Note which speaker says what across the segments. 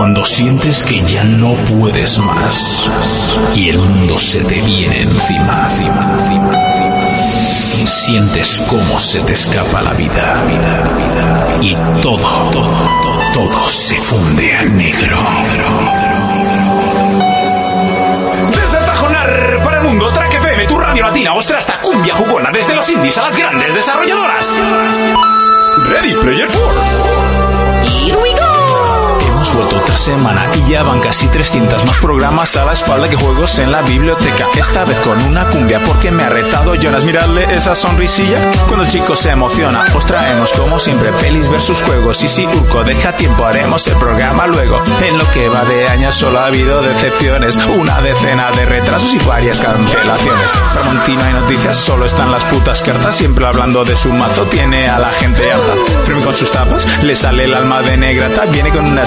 Speaker 1: Cuando sientes que ya no puedes más y el mundo se te viene encima, encima, encima, encima. Y sientes cómo se te escapa la vida, vida, vida. Y todo, todo, todo, todo se funde a negro. Desde Tajonar para el mundo, Track FM, tu radio latina, ostra hasta cumbia jugona, desde los indies a las grandes desarrolladoras. Ready Player 4. Hemos vuelto otra semana y ya van casi 300 más programas a la espalda que juegos en la biblioteca. Esta vez con una cumbia porque me ha retado Jonas. Miradle esa sonrisilla cuando el chico se emociona. Os traemos como siempre pelis versus juegos. Y si Urco deja tiempo haremos el programa luego. En lo que va de años solo ha habido decepciones. Una decena de retrasos y varias cancelaciones. Ramontina y noticias solo están las putas cartas. Siempre hablando de su mazo tiene a la gente harta. Frame con sus tapas le sale el alma de negrata. Viene con una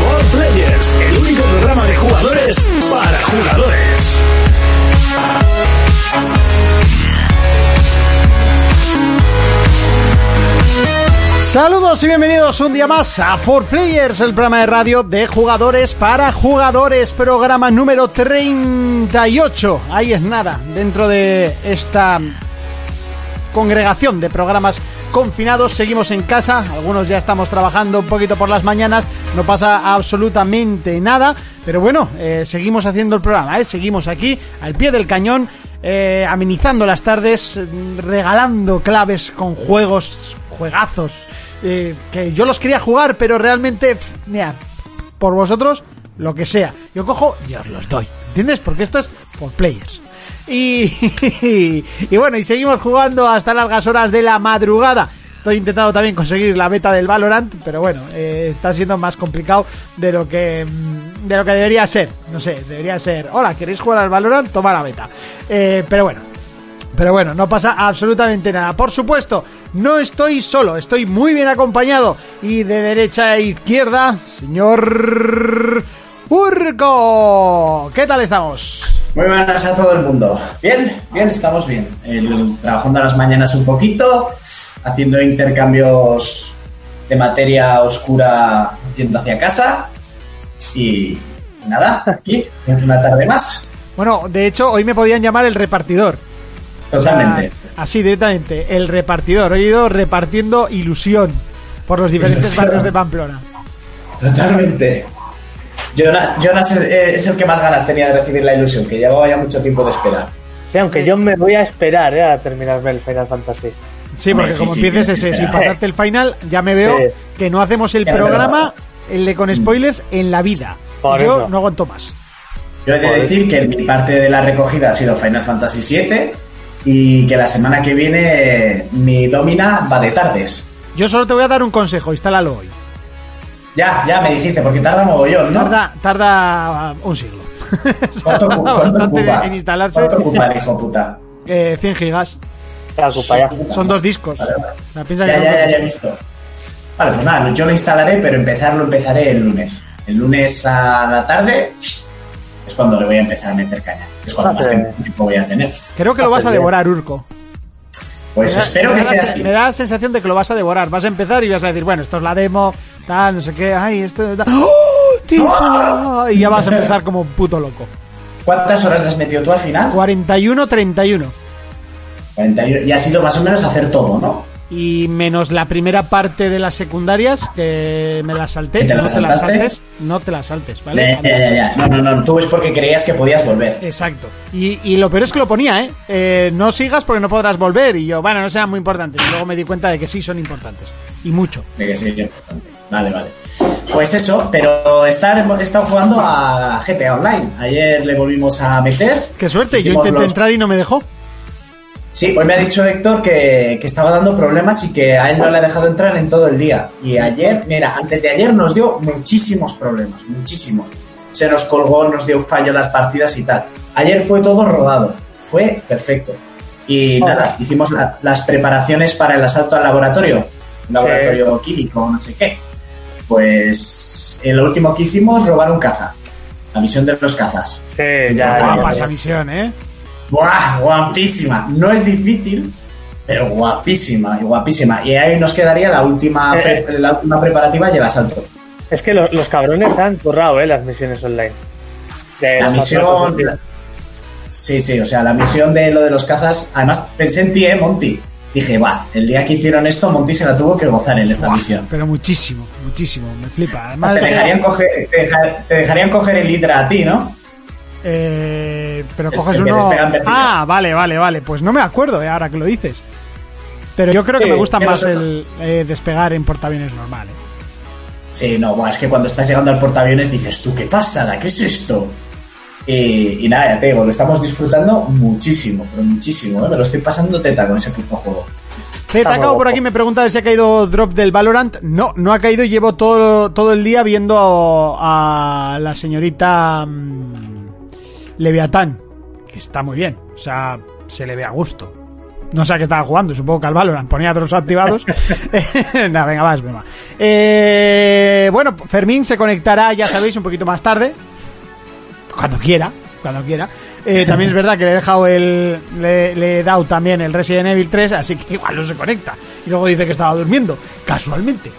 Speaker 2: For Players, el único programa de jugadores para jugadores.
Speaker 3: Saludos y bienvenidos un día más a 4Players, el programa de radio de jugadores para jugadores, programa número 38. Ahí es nada, dentro de esta congregación de programas confinados, seguimos en casa, algunos ya estamos trabajando un poquito por las mañanas, no pasa absolutamente nada, pero bueno, eh, seguimos haciendo el programa, ¿eh? seguimos aquí al pie del cañón, eh, amenizando las tardes, regalando claves con juegos, juegazos, eh, que yo los quería jugar, pero realmente, por vosotros, lo que sea, yo cojo y os los doy, ¿entiendes? Porque esto es por players. Y, y bueno, y seguimos jugando hasta largas horas de la madrugada. Estoy intentando también conseguir la beta del Valorant, pero bueno, eh, está siendo más complicado de lo que mm, de lo que debería ser. No sé, debería ser, hola, ¿queréis jugar al Valorant? Toma la beta. Eh, pero bueno, pero bueno, no pasa absolutamente nada. Por supuesto, no estoy solo, estoy muy bien acompañado. Y de derecha a izquierda, señor Urco. ¿Qué tal estamos?
Speaker 4: Muy buenas a todo el mundo. Bien, bien, estamos bien. El- trabajando a las mañanas un poquito, haciendo intercambios de materia oscura yendo hacia casa. Y nada, aquí, una tarde más.
Speaker 3: Bueno, de hecho, hoy me podían llamar el repartidor. O sea,
Speaker 4: Totalmente.
Speaker 3: así directamente, el repartidor. He ido repartiendo ilusión por los diferentes
Speaker 4: Ilusión.
Speaker 3: barrios de Pamplona.
Speaker 4: Totalmente. Jonas, Jonas es, eh, es el que más ganas tenía de recibir la ilusión, que llevaba ya mucho tiempo de esperar.
Speaker 5: Sí, aunque yo me voy a esperar eh, a terminarme el Final Fantasy.
Speaker 3: Sí, porque
Speaker 4: sí,
Speaker 3: como
Speaker 4: sí,
Speaker 3: empieces ese sin
Speaker 4: esperar.
Speaker 3: pasarte el final, ya me veo
Speaker 5: Sí.
Speaker 3: que no hacemos el
Speaker 4: Ya
Speaker 3: programa, el de con spoilers, en la vida.
Speaker 5: Por
Speaker 3: Yo
Speaker 5: eso.
Speaker 3: no aguanto más.
Speaker 4: Yo he de decir que mi parte de la recogida ha sido Final Fantasy VII y que la semana que viene eh, mi domina va de tardes.
Speaker 3: Yo solo te voy a dar un consejo, instálalo hoy.
Speaker 4: Ya, ya me dijiste, porque tarda mogollón, ¿no?
Speaker 3: Tarda, tarda uh, un siglo.
Speaker 4: ¿Cuánto,
Speaker 3: tarda
Speaker 4: cuánto
Speaker 3: bastante
Speaker 4: ocupa?
Speaker 3: en instalarse.
Speaker 4: ¿Cuánto ocupa el hijo puta?
Speaker 3: Eh, 100 gigas. Son dos discos.
Speaker 4: Vale, vale. Ya, ya, ya, ya he visto. Vale, pues nada, yo lo instalaré, pero empezarlo empezaré el lunes. El lunes a la tarde es cuando le voy a empezar a meter caña. Es cuando más
Speaker 5: Fíjate.
Speaker 4: tiempo voy a tener.
Speaker 3: Creo que lo vas a devorar, Urco.
Speaker 4: Pues
Speaker 3: da-
Speaker 4: espero que sea
Speaker 3: se-
Speaker 4: así.
Speaker 3: Me da la sensación de que lo vas a devorar. Vas a empezar y vas a decir, bueno, esto es la demo, tal, no sé qué, ay, esto... tal. ¡Oh, tipo! Y ya vas a empezar como un puto loco.
Speaker 4: ¿Cuántas horas has metido tú al final?
Speaker 3: 41-31.
Speaker 4: 41. Y ha sido más o menos hacer todo, ¿no?
Speaker 3: Y menos la primera parte de las secundarias, que me las salté.
Speaker 4: ¿Que te
Speaker 3: no te las saltes, no te las saltes, ¿vale?
Speaker 4: Ya, ya, ya, ya. No, no, no. Tú es porque creías que podías volver.
Speaker 3: Exacto. Y, y lo peor es que lo ponía, ¿eh? Eh, No sigas porque no podrás volver. Y yo, bueno, no sean muy importantes. Y luego me di cuenta de que sí son importantes. Y mucho.
Speaker 4: De que sí, es importante. Vale, vale. Pues eso, pero estar, he estado jugando a GTA Online. Ayer le volvimos a meter.
Speaker 3: Qué suerte, yo intenté
Speaker 4: los-
Speaker 3: entrar y no me dejó.
Speaker 4: Sí, hoy me ha dicho Héctor que, que estaba dando problemas y que a él no le ha dejado entrar en todo el día. Y ayer, mira, antes de ayer nos dio muchísimos problemas, muchísimos. Se nos colgó, nos dio fallo las partidas y tal. Ayer fue todo rodado, fue perfecto. Y
Speaker 5: Oh.
Speaker 4: nada, hicimos la- las preparaciones para el asalto al laboratorio, un laboratorio químico, no sé qué. Pues eh, lo último que hicimos, robar un caza. La misión de los cazas.
Speaker 5: Sí, ya, ya,
Speaker 3: Guapa
Speaker 5: ya.
Speaker 3: esa misión, ¿eh?
Speaker 4: ¡Buah! Guapísima. No es difícil, pero guapísima y guapísima. Y ahí nos quedaría la última,
Speaker 5: Eh,
Speaker 4: pre- la última preparativa y el asalto.
Speaker 5: Es que los, los cabrones han currado, ¿eh? Las misiones online. De
Speaker 4: La misión. Sí, sí, o sea, la misión de lo de los cazas. Además, pensé en ti, ¿eh, Monty? Dije, va, el día que hicieron esto, Monty se la tuvo que gozar en esta misión.
Speaker 3: Pero muchísimo, muchísimo. Me flipa. Además,
Speaker 4: Te dejarían, coger, te, deja- te dejarían coger el Hydra a ti, ¿no?
Speaker 3: eh, pero
Speaker 4: El-
Speaker 3: coges
Speaker 4: el
Speaker 3: uno. Ah, vale, vale, vale. Pues no me acuerdo, eh, ahora que lo dices. Pero yo creo que
Speaker 5: Sí,
Speaker 3: me gusta más el eh, despegar en portaaviones normal. eh.
Speaker 4: Sí, no, es que cuando estás llegando al portaaviones dices, tú, ¿qué pasada? ¿Qué es esto? Y, y nada, ya te digo, lo estamos disfrutando muchísimo, pero muchísimo, ¿eh? Me lo estoy pasando teta con ese puto juego.
Speaker 3: Takao por aquí me pregunta si ha caído drop del Valorant. No, no ha caído. Llevo todo, todo el día viendo a, la señorita mm, Leviatán, que está muy bien. O sea, se le ve a gusto. No sé a qué estaba jugando, supongo que al Valorant. Ponía otros activados. no, venga, vas, broma. Eh, bueno, Fermín se conectará, ya sabéis, un poquito más tarde. Cuando quiera, cuando quiera. Eh, también es verdad que le he dejado el. Le, le he dado también el Resident Evil 3, así que igual no se conecta. Y luego dice que estaba durmiendo, casualmente.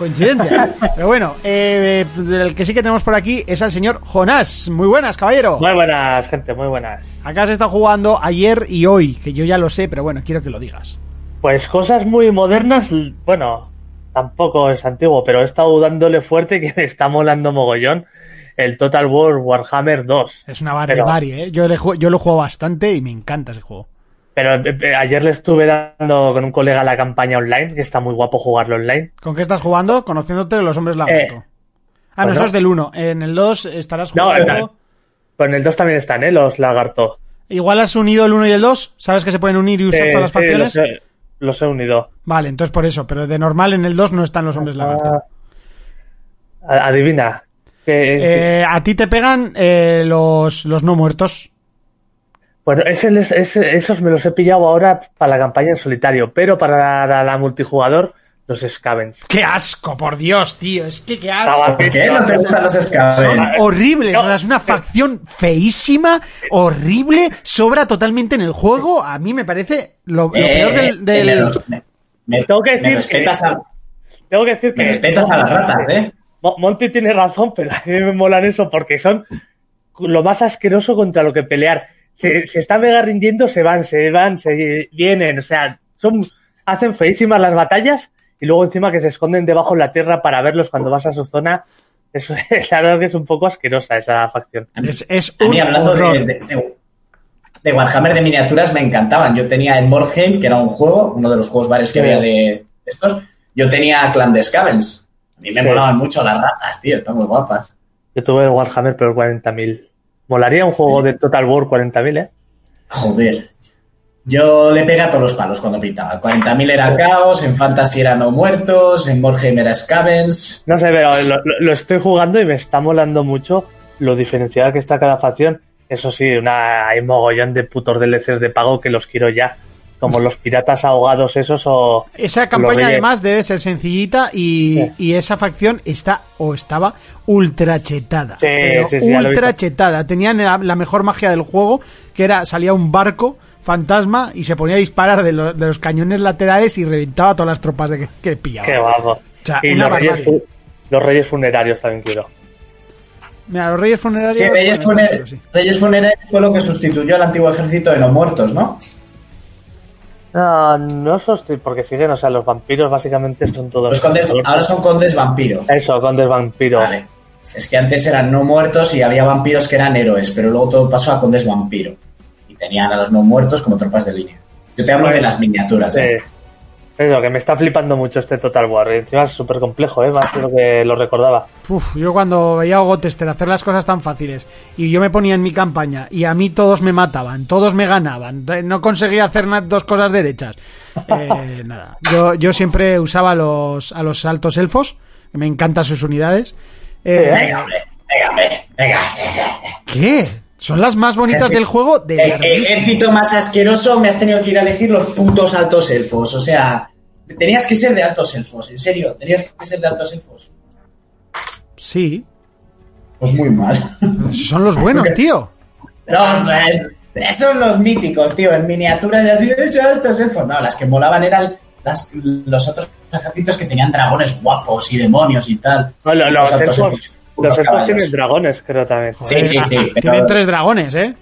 Speaker 3: Coincidencia. Pero bueno, eh, el que sí que tenemos por aquí es al señor Jonás. Muy buenas, caballero.
Speaker 5: Muy buenas, gente, muy buenas.
Speaker 3: Acá se está jugando ayer y hoy, que yo ya lo sé, pero bueno, quiero que lo digas.
Speaker 5: Pues cosas muy modernas, bueno, tampoco es antiguo, pero he estado dándole fuerte que me está molando mogollón el Total War Warhammer 2.
Speaker 3: Es una
Speaker 5: Pero-
Speaker 3: barbarie, ¿eh? Yo, le yo lo juego bastante y me encanta ese juego.
Speaker 5: Pero eh, eh, ayer le estuve dando con un colega la campaña online, que está muy guapo jugarlo online.
Speaker 3: ¿Con qué estás jugando? Conociéndote de los hombres lagarto.
Speaker 5: Eh,
Speaker 3: ah, no,
Speaker 5: pues
Speaker 3: eso
Speaker 5: no.
Speaker 3: es del 1. En el 2 estarás
Speaker 5: No,
Speaker 3: jugando.
Speaker 5: tal. Con el 2 también están, ¿eh? Los lagarto.
Speaker 3: Igual has unido el 1 y el 2. ¿Sabes que se pueden unir y usar
Speaker 5: Eh,
Speaker 3: todas las
Speaker 5: sí,
Speaker 3: facciones?
Speaker 5: los, he, los he unido.
Speaker 3: Vale, entonces por eso. Pero de normal en el 2 no están los hombres lagarto.
Speaker 5: Ah, a- adivina.
Speaker 3: Eh, a ti te pegan eh, los, los no muertos.
Speaker 5: Bueno, ese, les- ese- esos me los he pillado ahora para la campaña en solitario, pero para la, la multijugador, los Scavens.
Speaker 3: ¡Qué asco, por Dios, tío! Es que qué asco.
Speaker 4: ¿Por qué no te gustan los
Speaker 3: Son horribles,
Speaker 5: No,
Speaker 3: o sea, es una facción feísima, horrible, sobra totalmente en el juego. A mí me parece lo, lo peor del... del-
Speaker 4: Eh, me, me-
Speaker 5: Tengo que
Speaker 4: me
Speaker 5: decir
Speaker 4: respetas,
Speaker 5: que-
Speaker 4: a,
Speaker 5: Tengo que decir que.
Speaker 4: me respetas a las ratas, ¿eh?
Speaker 5: Mo- Monty tiene razón, pero a mí me molan eso porque son lo más asqueroso contra lo que pelear. Se, se están mega rindiendo, se van, se van, se vienen. O sea, son hacen feísimas las batallas y luego encima que se esconden debajo de la tierra para verlos cuando vas a su zona. Eso es, la verdad que es un poco asquerosa esa facción.
Speaker 3: Es, es
Speaker 4: A mí, hablando
Speaker 3: horror.
Speaker 4: de, de, de- de Warhammer de miniaturas, me encantaban. Yo tenía el Mordheim, que era un juego, uno de los juegos varios que
Speaker 5: Sí.
Speaker 4: había de estos. Yo tenía Clan de Scavens. A mí me
Speaker 5: Sí.
Speaker 4: molaban mucho las ratas, tío, están muy guapas.
Speaker 5: Yo tuve el Warhammer, pero el 40.000. Molaría un juego de Total War 40.000, ¿eh?
Speaker 4: Joder. Yo le pegué a todos los palos cuando pintaba. 40.000 era Caos, en Fantasy era No Muertos, en Mordheim era Scavens.
Speaker 5: No sé, pero lo, lo- lo estoy jugando y me está molando mucho lo diferenciada que está cada facción. Eso sí, una, hay mogollón de putos DLCs de pago que los quiero ya. Como los piratas ahogados esos o...
Speaker 3: Esa
Speaker 5: los
Speaker 3: campaña además debe ser sencillita y,
Speaker 5: Sí.
Speaker 3: y esa facción está o estaba ultra chetada.
Speaker 5: Sí,
Speaker 3: pero
Speaker 5: sí,
Speaker 3: ultra chetada. Tenían la, la mejor magia del juego, que era salía un barco fantasma y se ponía a disparar de, lo- de los cañones laterales y reventaba a todas las tropas de que, que pillaba.
Speaker 5: Qué guapo.
Speaker 3: sea,
Speaker 5: y los reyes, los reyes funerarios también quiero.
Speaker 3: Mira, los Reyes Funerarios.
Speaker 4: Sí, Reyes,
Speaker 3: bueno, están
Speaker 4: Funer-
Speaker 3: chulos, sí.
Speaker 4: Reyes Funerarios fue lo que sustituyó al antiguo ejército de No Muertos, ¿no?
Speaker 5: No, no sosti- porque siguen, o sea, los vampiros básicamente son todos...
Speaker 4: Los condes, ahora son condes vampiro.
Speaker 5: Eso, condes vampiros.
Speaker 4: Vale. Es que antes eran no muertos y había vampiros que eran héroes, pero luego todo pasó a condes vampiro. Y tenían a los no muertos como tropas de línea. Yo te hablo de las miniaturas.
Speaker 5: Sí.
Speaker 4: ¿eh?
Speaker 5: Eso, que me está flipando mucho este Total War. Encima es súper complejo, ¿eh? Más de lo que lo recordaba.
Speaker 3: Uf, yo cuando veía a Gotester hacer las cosas tan fáciles y yo me ponía en mi campaña y a mí todos me mataban, todos me ganaban, no conseguía hacer dos cosas derechas. Eh, nada, yo, yo siempre usaba a los, a los altos elfos, que me encantan sus unidades. Eh,
Speaker 4: Venga, hombre. Venga, hombre, venga.
Speaker 3: ¿Qué? Son las más bonitas del juego de
Speaker 4: Eh,
Speaker 3: larguísimo.
Speaker 4: ejército más asqueroso, me has tenido que ir a elegir los putos altos elfos. O sea, tenías que ser de altos elfos, en serio, tenías que ser de altos elfos.
Speaker 3: Sí.
Speaker 4: Pues muy mal.
Speaker 3: Son los buenos, tío.
Speaker 4: No, no, es- esos son los míticos, tío. En miniaturas ya así de hecho altos elfos. No, las que molaban eran las, los otros ejércitos que tenían dragones guapos y demonios y tal.
Speaker 5: No, los
Speaker 4: altos
Speaker 5: elfos,
Speaker 4: elfos,
Speaker 5: los elfos
Speaker 4: caballos.
Speaker 5: tienen dragones, creo también.
Speaker 4: Sí, sí, sí. pero-
Speaker 3: Tienen tres dragones, ¿eh?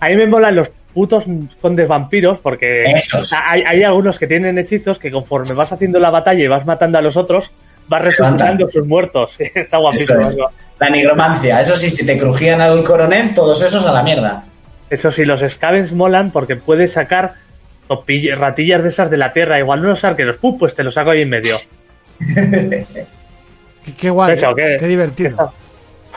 Speaker 5: A mí me molan los putos condes vampiros porque
Speaker 4: Esos.
Speaker 5: hay, hay algunos que tienen hechizos que conforme vas haciendo la batalla y vas matando a los otros, vas resucitando sus muertos. Está
Speaker 4: Eso
Speaker 5: guapísimo.
Speaker 4: es. La nigromancia. Eso sí, si te crujían al coronel, todos esos a la mierda.
Speaker 5: Eso sí, los scavens molan porque puedes sacar ratillas de esas de la tierra, igual unos arqueros, ¡pum! pues te los saco ahí en medio.
Speaker 3: Qué, qué guay.
Speaker 5: Eso,
Speaker 3: qué,
Speaker 5: ¿qué?
Speaker 3: divertido.
Speaker 5: Está,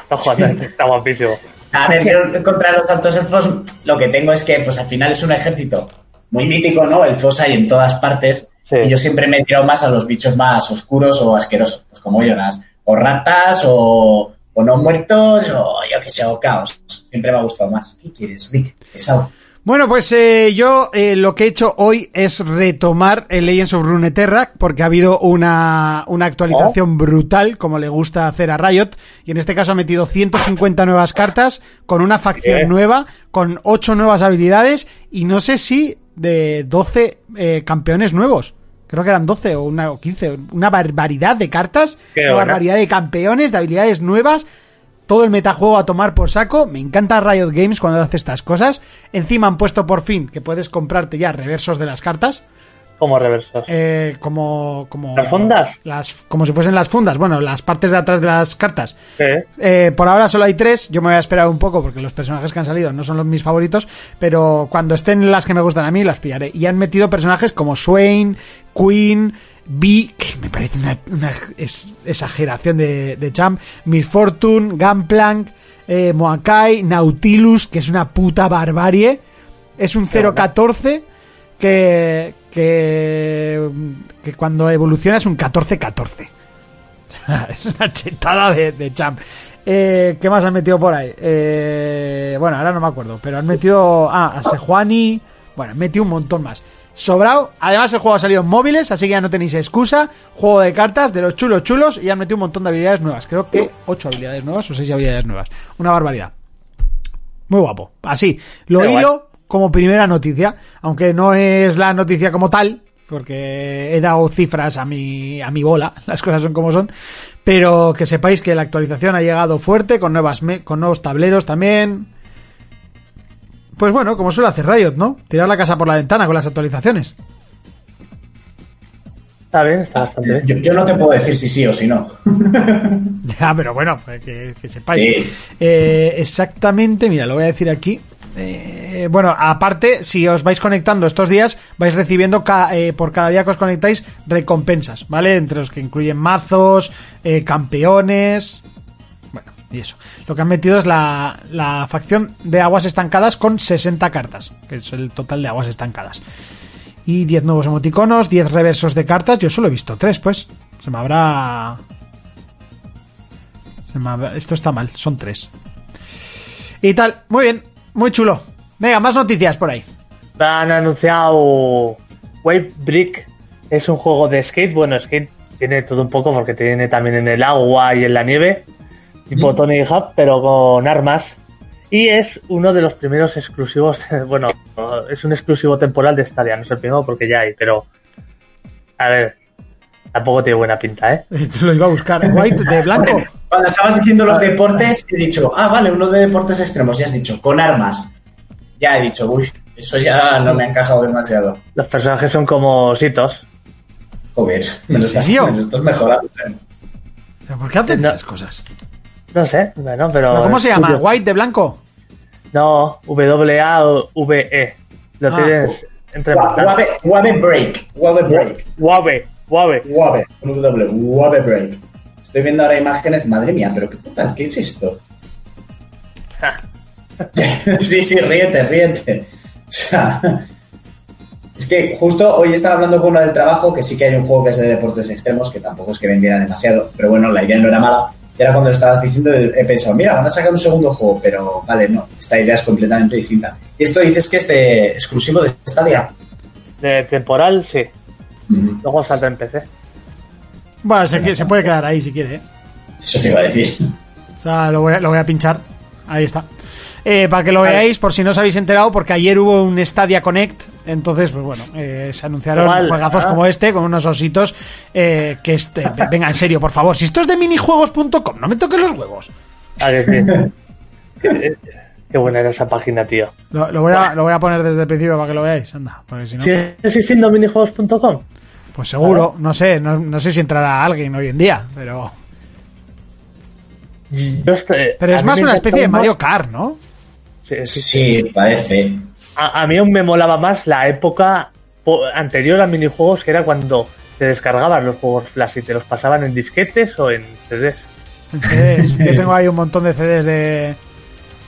Speaker 5: está jugando, está guapísimo.
Speaker 4: A ver, yo contra los altos elfos lo que tengo es que, pues al final es un ejército muy mítico, ¿no? Elfos hay en todas partes.
Speaker 5: Sí.
Speaker 4: Y yo siempre me he tirado más a los bichos más oscuros o asquerosos, pues como Jonas. O ratas, o, o no muertos, o yo que sé, o caos. Siempre me ha gustado más. ¿Qué quieres, Rick? Pesado.
Speaker 3: Bueno, pues eh, yo eh, lo que he hecho hoy es retomar el Legends of Runeterra porque ha habido una, una actualización brutal, como le gusta hacer a Riot, y en este caso ha metido 150 nuevas cartas, con una facción nueva, con 8 nuevas habilidades, y no sé si de 12 eh, campeones nuevos. Creo que eran 12 o, una, o 15, una barbaridad de cartas,
Speaker 5: Qué
Speaker 3: una
Speaker 5: buena.
Speaker 3: barbaridad de campeones, de habilidades nuevas, todo el metajuego a tomar por saco. Me encanta Riot Games cuando hace estas cosas. Encima han puesto por fin que puedes comprarte ya reversos de las cartas.
Speaker 5: Como reversos.
Speaker 3: eh, como, como.
Speaker 5: ¿Las fundas?
Speaker 3: Las, como si fuesen las fundas. Bueno, las partes de atrás de las cartas.
Speaker 5: Sí.
Speaker 3: Eh, por ahora solo hay tres. Yo me voy a esperar un poco porque los personajes que han salido no son los mis favoritos. Pero cuando estén las que me gustan a mí, las pillaré. Y han metido personajes como Swain, Queen, B, que me parece una, exageración de, de champ. Miss Fortune, Gunplank, eh, Moakai, Nautilus, que es una puta barbarie. Es un 014 que, que, que cuando evoluciona es un 14-14. es una chetada de, de champ. Eh, ¿Qué más han metido por ahí? Eh, bueno, ahora no me acuerdo, pero han metido ah, a Sejuani. Bueno, han metido un montón más. Sobrado. Además, el juego ha salido en móviles, así que ya no tenéis excusa. Juego de cartas de los chulos chulos y han metido un montón de habilidades nuevas. Creo que 8 habilidades nuevas o 6 habilidades nuevas. Una barbaridad. Muy guapo. Así, lo
Speaker 5: Qué
Speaker 3: hilo como primera noticia, aunque no es la noticia como tal, porque he dado cifras a mi, a mi bola, las cosas son como son, pero que sepáis que la actualización ha llegado fuerte, con, nuevas me- con nuevos tableros también. Pues bueno, como suele hacer Riot, ¿no? Tirar la casa por la ventana con las actualizaciones.
Speaker 5: Está bien, está bastante bien.
Speaker 4: Yo, yo no te puedo decir si sí o si no.
Speaker 3: Ya, pero bueno, pues que, que sepáis.
Speaker 4: Sí.
Speaker 3: Eh, exactamente, mira, lo voy a decir aquí. Eh, bueno, aparte, si os vais conectando estos días, vais recibiendo ca- eh, por cada día que os conectáis recompensas, ¿vale? Entre los que incluyen mazos, eh, campeones. Y eso. Lo que han metido es la, la facción de aguas estancadas con 60 cartas, que es el total de aguas estancadas. Y 10 nuevos emoticonos, 10 reversos de cartas. Yo solo he visto 3, pues. Se me habrá. Se me habrá- Esto está mal, son 3. Y tal, muy bien, muy chulo. Venga, más noticias por ahí.
Speaker 5: Han anunciado Wave Brick. Es un juego de skate. Bueno, skate tiene todo un poco porque tiene también en el agua y en la nieve. Tipo Tony Hawk, pero con armas. Y es uno de los primeros exclusivos. Bueno, es un exclusivo temporal de Stadia. No es el primero porque ya hay, pero. A ver. Tampoco tiene buena pinta, ¿eh?
Speaker 3: Te lo iba a buscar. White de blanco.
Speaker 4: Cuando estabas diciendo los deportes, he dicho, ah, vale, uno de deportes extremos. Y has dicho, con armas. Ya he dicho, uy, eso ya no me ha encajado demasiado.
Speaker 5: Los personajes son como sitos.
Speaker 4: Joder, me
Speaker 3: ¿En
Speaker 4: lo estás, me lo estás mejorando.
Speaker 3: ¿Pero por qué hacen
Speaker 5: No.
Speaker 3: esas cosas?
Speaker 5: No sé, bueno, pero.
Speaker 3: ¿Pero ¿Cómo se llama? ¿White de blanco?
Speaker 5: No, W-A-V-E. Lo
Speaker 3: Ah.
Speaker 5: tienes entre
Speaker 4: Wabe, Wabe Break. Wabe Break.
Speaker 5: Wabe, Wabe.
Speaker 4: Wabe. Wabe Break. Estoy viendo ahora imágenes. Madre mía, pero qué puta, ¿qué es esto? sí, sí, ríete, ríete. O sea, es que justo hoy estaba hablando con uno del trabajo que sí que hay un juego que es de deportes extremos, que tampoco es que vendiera demasiado, pero bueno, la idea no era mala. Y ahora cuando lo estabas diciendo he pensado, mira, van a sacar un segundo juego, pero vale, no, esta idea es completamente distinta. Y esto dices que es de exclusivo de Stadia.
Speaker 5: De temporal, sí.
Speaker 4: Ujú.
Speaker 5: Luego salta en PC.
Speaker 3: Bueno, se, se puede quedar ahí si quiere, ¿eh?
Speaker 4: Eso te iba a decir.
Speaker 3: O sea, lo voy a, lo voy a pinchar. Ahí está. Eh, para que lo veáis, por si no os habéis enterado, porque ayer hubo un Stadia Connect. Entonces, pues bueno, eh, se anunciaron juegazos como este, con unos ositos. eh, que este, venga, en serio, por favor. Si esto es de minijuegos.com, no me toques los huevos.
Speaker 5: Que sí. Qué- Qué buena era esa página, tío.
Speaker 3: Lo, lo voy a, lo voy a poner desde el principio para que lo veáis. Anda, porque si no.
Speaker 5: ¿Sigue existiendo minijuegos.com?
Speaker 3: Pues seguro, no sé, no, no sé si entrará alguien hoy en día, pero.
Speaker 5: Yo
Speaker 3: Pero
Speaker 5: a
Speaker 3: es más una especie de Mario Kart, ¿no?
Speaker 5: Sí, sí.
Speaker 4: Sí, parece.
Speaker 5: A, a mí aún me molaba más la época po- anterior a minijuegos, que era cuando te descargabas los juegos Flash y te los pasaban en disquetes o en CDs.
Speaker 3: En CDs. Yo tengo ahí un montón de CDs de.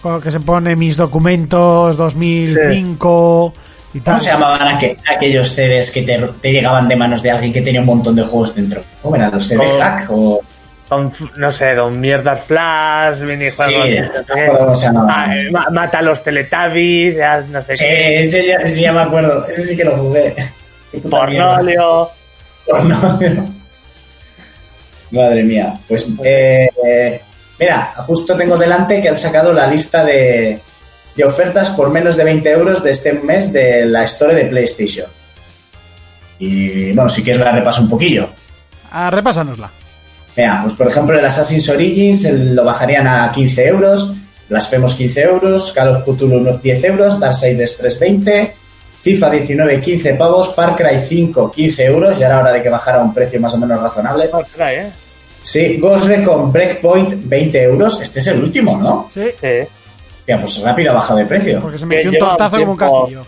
Speaker 3: con lo que se pone mis documentos 2005 y tal.
Speaker 4: ¿Cómo se llamaban aqu- aquellos CDs que te, te llegaban de manos de alguien que tenía un montón de juegos dentro? ¿Cómo eran los CD
Speaker 5: Oh.
Speaker 4: hack o...?
Speaker 5: Con, no sé, con mierdas Flash, minijuegos.
Speaker 4: Sí,
Speaker 5: no sé
Speaker 4: llamaban.
Speaker 5: Ah, eh, ma- mata a los Teletubbies, ya no sé
Speaker 4: Sí,
Speaker 5: qué.
Speaker 4: ese ya, ese ya me acuerdo. Ese sí que lo jugué.
Speaker 5: Pornolio.
Speaker 4: Pornolio. Madre mía. Pues, eh, eh, mira, justo tengo delante que han sacado la lista de, de ofertas por menos de 20 euros de este mes de la Store de PlayStation. Y bueno, si quieres la repaso un poquillo.
Speaker 3: Ah, repásanosla.
Speaker 4: Mira, pues por ejemplo el Assassin's Origins el- lo bajarían a 15 euros, Blasphemous 15 euros, Call of Cthulhu unos 10 euros, Darksiders 320, FIFA 19 15 pavos, Far Cry 5 15 euros, ya era hora de que bajara a un precio más o menos razonable.
Speaker 5: Oh, caray, ¿eh?
Speaker 4: Sí, Ghost Recon Breakpoint 20 euros, este es el último, ¿no?
Speaker 3: Sí,
Speaker 5: Sí.
Speaker 4: Hostia, pues rápido ha bajado de precio.
Speaker 3: porque se metió un tortazo como un castillo.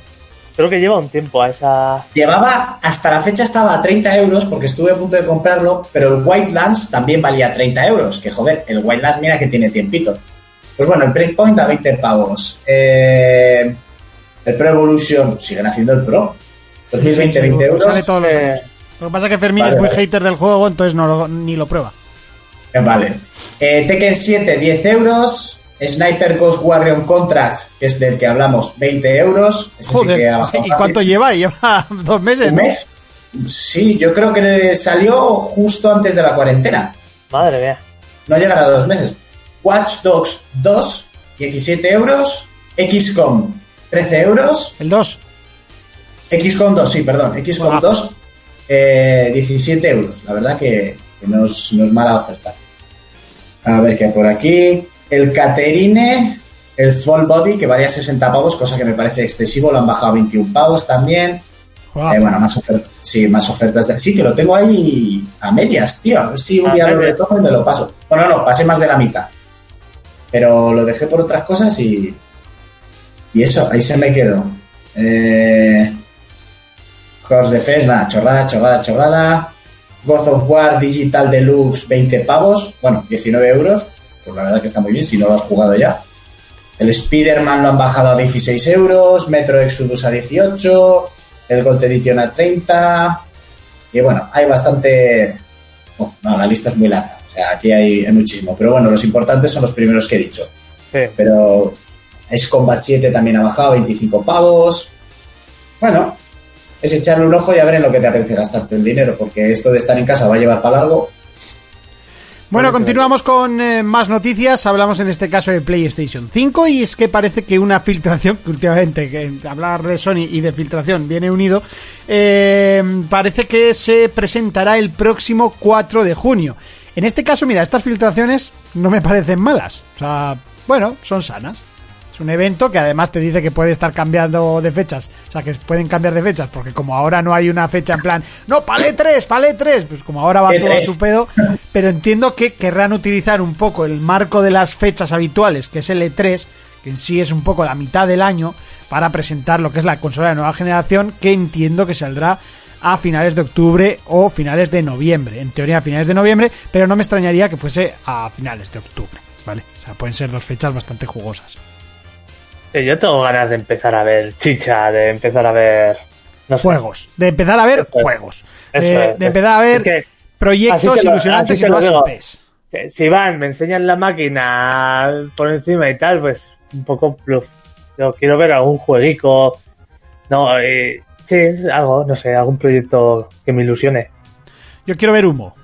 Speaker 5: Creo que lleva un tiempo a esa.
Speaker 4: Llevaba, hasta la fecha estaba a 30 euros porque estuve a punto de comprarlo, pero el Wildlands también valía 30 euros. Que joder, el Wildlands mira que tiene tiempito. Pues bueno, el Breakpoint a 20 pavos. Eh, el Pro Evolution, siguen haciendo el Pro. 2020,
Speaker 3: Sí, sí,
Speaker 4: 20 euros.
Speaker 3: Sale todos los
Speaker 5: Eh,
Speaker 3: años. Lo que pasa es que Fermín
Speaker 4: Vale,
Speaker 3: es muy
Speaker 4: vale.
Speaker 3: hater del juego, entonces no lo- ni lo prueba.
Speaker 4: Eh, Vale. Eh, Tekken 7, 10 euros. Sniper Ghost Warrior Contracts, que es del que hablamos, 20 euros. Ese que
Speaker 3: Joder, sí,
Speaker 4: bajado
Speaker 3: ¿y cuánto lleva? Lleva dos meses,
Speaker 4: ¿Un
Speaker 3: ¿no?
Speaker 4: mes? Sí, yo creo que salió justo antes de la cuarentena.
Speaker 5: Madre mía.
Speaker 4: No llegará a dos meses. Watch Dogs 2, 17 euros. XCOM, 13 euros.
Speaker 3: El 2.
Speaker 4: XCOM 2, sí, perdón. XCOM
Speaker 3: Juegazo.
Speaker 4: 2, eh, 17 euros. La verdad que, que no, es, no es mala oferta. A ver qué hay por aquí. El Caterine, el Full Body, que valía 60 pavos, cosa que me parece excesivo. Lo han bajado a 21 pavos también. Eh, bueno, más ofertas. Sí, más ofertas. De... Sí, que lo tengo ahí a medias, tío. A ver si un día lo retomo y me lo paso. Bueno, no, pasé más de la mitad. Pero lo dejé por otras cosas y. Y eso, ahí se me quedó. Eh. Horse Defense, nada, chorrada, chorrada, chorrada. God of War Digital Deluxe, 20 pavos. Bueno, 19 euros. Pues la verdad que está muy bien si no lo has jugado ya. El Spider-Man lo han bajado a 16 euros. Metro Exodus a 18. El Gold Edition a 30. Y bueno, hay bastante. Oh, no, la lista es muy larga. O sea, aquí hay, hay muchísimo. Pero bueno, los importantes son los primeros que he dicho.
Speaker 5: Sí.
Speaker 4: Pero Ace Combat 7 también ha bajado 25 pavos. Bueno, es echarle un ojo y a ver en lo que te apetece gastarte el dinero, porque esto de estar en casa va a llevar para largo.
Speaker 3: Bueno, continuamos con eh, más noticias. Hablamos en este caso de PlayStation 5 y es que parece que una filtración, que últimamente que hablar de Sony y de filtración viene unido, eh, parece que se presentará el próximo 4 de junio. En este caso, mira, estas filtraciones no me parecen malas. O sea, bueno, son sanas. Es un evento que además te dice que puede estar cambiando de fechas. O sea, que pueden cambiar de fechas, porque como ahora no hay una fecha en plan, no, palé 3, palé 3, pues como ahora va
Speaker 4: ¿Qué
Speaker 3: todo a su pedo. Pero entiendo que querrán utilizar un poco el marco de las fechas habituales, que es el E3, que en sí es un poco la mitad del año, para presentar lo que es la consola de nueva generación, que entiendo que saldrá a finales de octubre o finales de noviembre. En teoría a finales de noviembre, pero no me extrañaría que fuese a finales de octubre, ¿vale? O sea, pueden ser dos fechas bastante jugosas.
Speaker 5: Sí, Yo tengo ganas de empezar a ver chicha, de empezar a ver. No sé.
Speaker 3: Juegos. De empezar a ver
Speaker 5: Eso
Speaker 3: juegos.
Speaker 5: Eso
Speaker 3: De,
Speaker 5: es.
Speaker 3: de empezar a ver
Speaker 5: Es que-
Speaker 3: proyectos ilusionantes y nuevas. IPs.
Speaker 5: Si- van, me enseñan la máquina por encima y tal, pues un poco bluff. Yo quiero ver algún jueguico. No, eh, sí, es algo, no sé, algún proyecto que me ilusione.
Speaker 3: Yo quiero ver humo.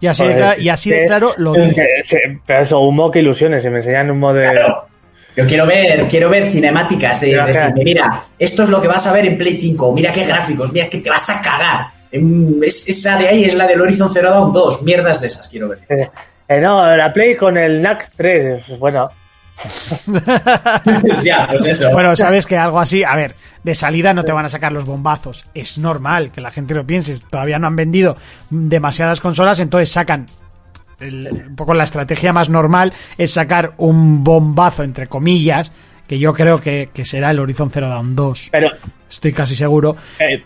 Speaker 3: Y así, de,
Speaker 5: Joder,
Speaker 3: y así de claro lo digo.
Speaker 5: Pero eso, humo que ilusiones. Si me enseñan humo de.
Speaker 4: Claro. Yo quiero ver, quiero ver cinemáticas de, decirme, mira, esto es lo que vas a ver en Play 5, mira qué gráficos, mira que te vas a cagar. Es- esa de ahí es la del Horizon Zero Dawn 2, mierdas de esas quiero ver.
Speaker 5: Eh, eh, no, la Play con el NAC 3. pues, Bueno,
Speaker 4: ya, pues eso.
Speaker 3: Bueno, sabes que algo así, a ver, de salida no te van a sacar los bombazos. Es normal que la gente lo piense. Todavía no han vendido demasiadas consolas, entonces sacan. El- un poco la estrategia más normal es sacar un bombazo, entre comillas, que yo creo que, que será el Horizon Zero Dawn 2.
Speaker 5: pero.
Speaker 3: Estoy casi seguro.
Speaker 5: eh,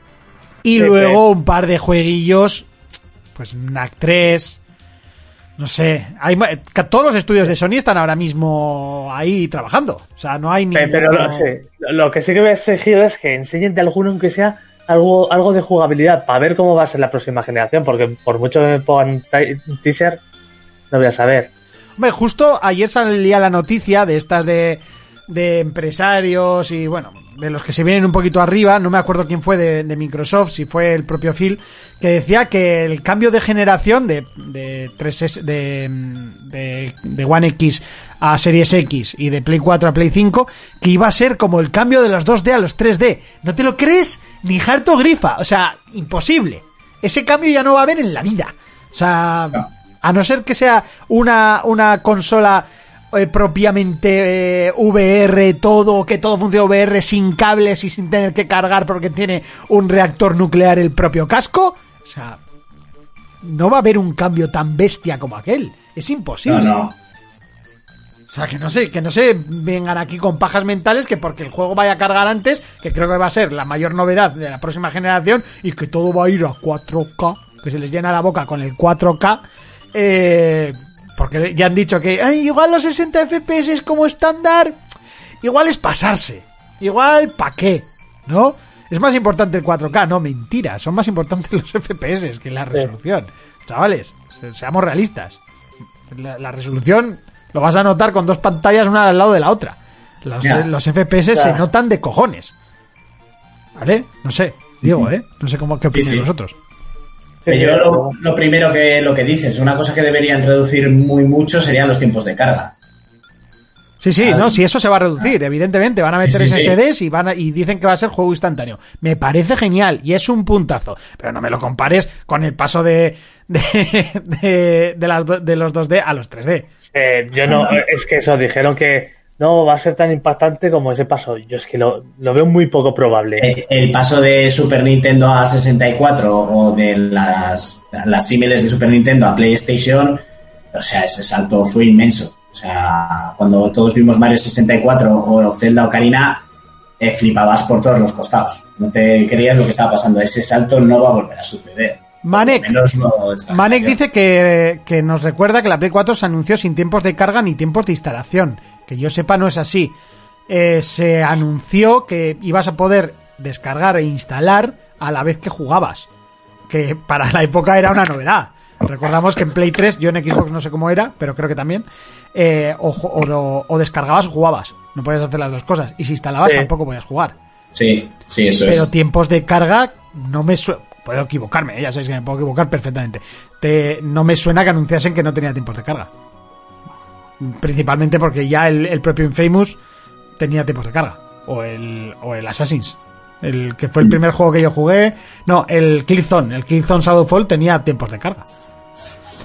Speaker 3: Y
Speaker 5: Sí,
Speaker 3: luego un par de jueguillos, pues NAC 3. No sé, hay, todos los estudios de Sony están ahora mismo ahí trabajando. O sea, no hay ninguno...
Speaker 5: Pero lo, sí, lo que sí que voy a exigir es que enseñen de alguno, aunque sea algo, algo de jugabilidad, para ver cómo va a ser la próxima generación, porque por mucho que me pongan teaser, no voy a saber.
Speaker 3: Hombre, justo ayer salía la noticia de estas de, de empresarios y bueno, de los que se vienen un poquito arriba, no me acuerdo quién fue de, de Microsoft, si fue el propio Phil, que decía que el cambio de generación de, de, 3S de, de, de One X a Series X y de Play 4 a Play 5, que iba a ser como el cambio de los 2D a los 3D. ¿No te lo crees? Ni harto grifa, o sea, imposible. Ese cambio ya no va a haber en la vida. O sea, a no ser que sea una, una consola eh, propiamente eh, VR, todo, que todo funcione VR sin cables y sin tener que cargar porque tiene un reactor nuclear el propio casco. O sea, no va a haber un cambio tan bestia como aquel. Es imposible.
Speaker 4: No, no.
Speaker 3: O sea, que no sé, que no se vengan aquí con pajas mentales que porque el juego vaya a cargar antes, que creo que va a ser la mayor novedad de la próxima generación y que todo va a ir a 4K, que se les llena la boca con el 4K, eh, porque ya han dicho que "Ay, igual los 60 FPS es como estándar, igual es pasarse, igual pa' qué, ¿no? Es más importante el 4K, no, mentira, son más importantes los FPS que la resolución. Chavales, se- seamos realistas. La, la resolución lo vas a notar con dos pantallas una al lado de la otra. Los, FPS se notan de cojones. ¿Vale? No sé, digo, ¿eh? No sé cómo qué opináis
Speaker 4: sí.
Speaker 3: vosotros.
Speaker 4: Pero yo lo, lo primero que lo que dices, una cosa que deberían reducir muy mucho serían los tiempos de carga.
Speaker 3: Sí, sí,
Speaker 4: Ah.
Speaker 3: no, si eso se va a reducir, evidentemente. Van a meter
Speaker 4: Sí, sí, sí.
Speaker 3: SSDs y, van a- y dicen que va a ser juego instantáneo. Me parece genial y es un puntazo. Pero no me lo compares con el paso de, de, de, de las do- de los 2D a los 3D.
Speaker 5: Eh, yo no, es que eso, dijeron que no va a ser tan impactante como ese paso. Yo es que lo, lo veo muy poco probable.
Speaker 4: El paso de Super Nintendo a 64 o de las, las símiles de Super Nintendo a PlayStation, o sea, ese salto fue inmenso. O sea, cuando todos vimos Mario 64 o Zelda Ocarina, eh, flipabas por todos los costados. No te creías lo que estaba pasando. Ese salto no va a volver a suceder.
Speaker 3: Manek, dice que, que nos recuerda que la Play 4 se anunció sin tiempos de carga ni tiempos de instalación. Que yo sepa no es así. Eh, se anunció que ibas a poder descargar e instalar a la vez que jugabas. Que para la época era una novedad. Recordamos que en Play 3, yo en Xbox no sé cómo era, pero creo que también, eh, o, ju- o- o descargabas o jugabas. No podías hacer las dos cosas. Y si instalabas
Speaker 5: Sí.
Speaker 3: tampoco podías jugar.
Speaker 4: Sí, sí, eso
Speaker 3: Pero
Speaker 4: es.
Speaker 3: tiempos de carga no me suena. Puedo equivocarme, ¿eh? ya sabéis que me puedo equivocar perfectamente. Te- no me suena que anunciasen que no tenía tiempos de carga. Principalmente porque ya el, el propio Infamous tenía tiempos de carga. O el, o el Assassin's. El que fue el primer juego que yo jugué. No, el Killzone. El Killzone Shadowfall tenía tiempos de carga.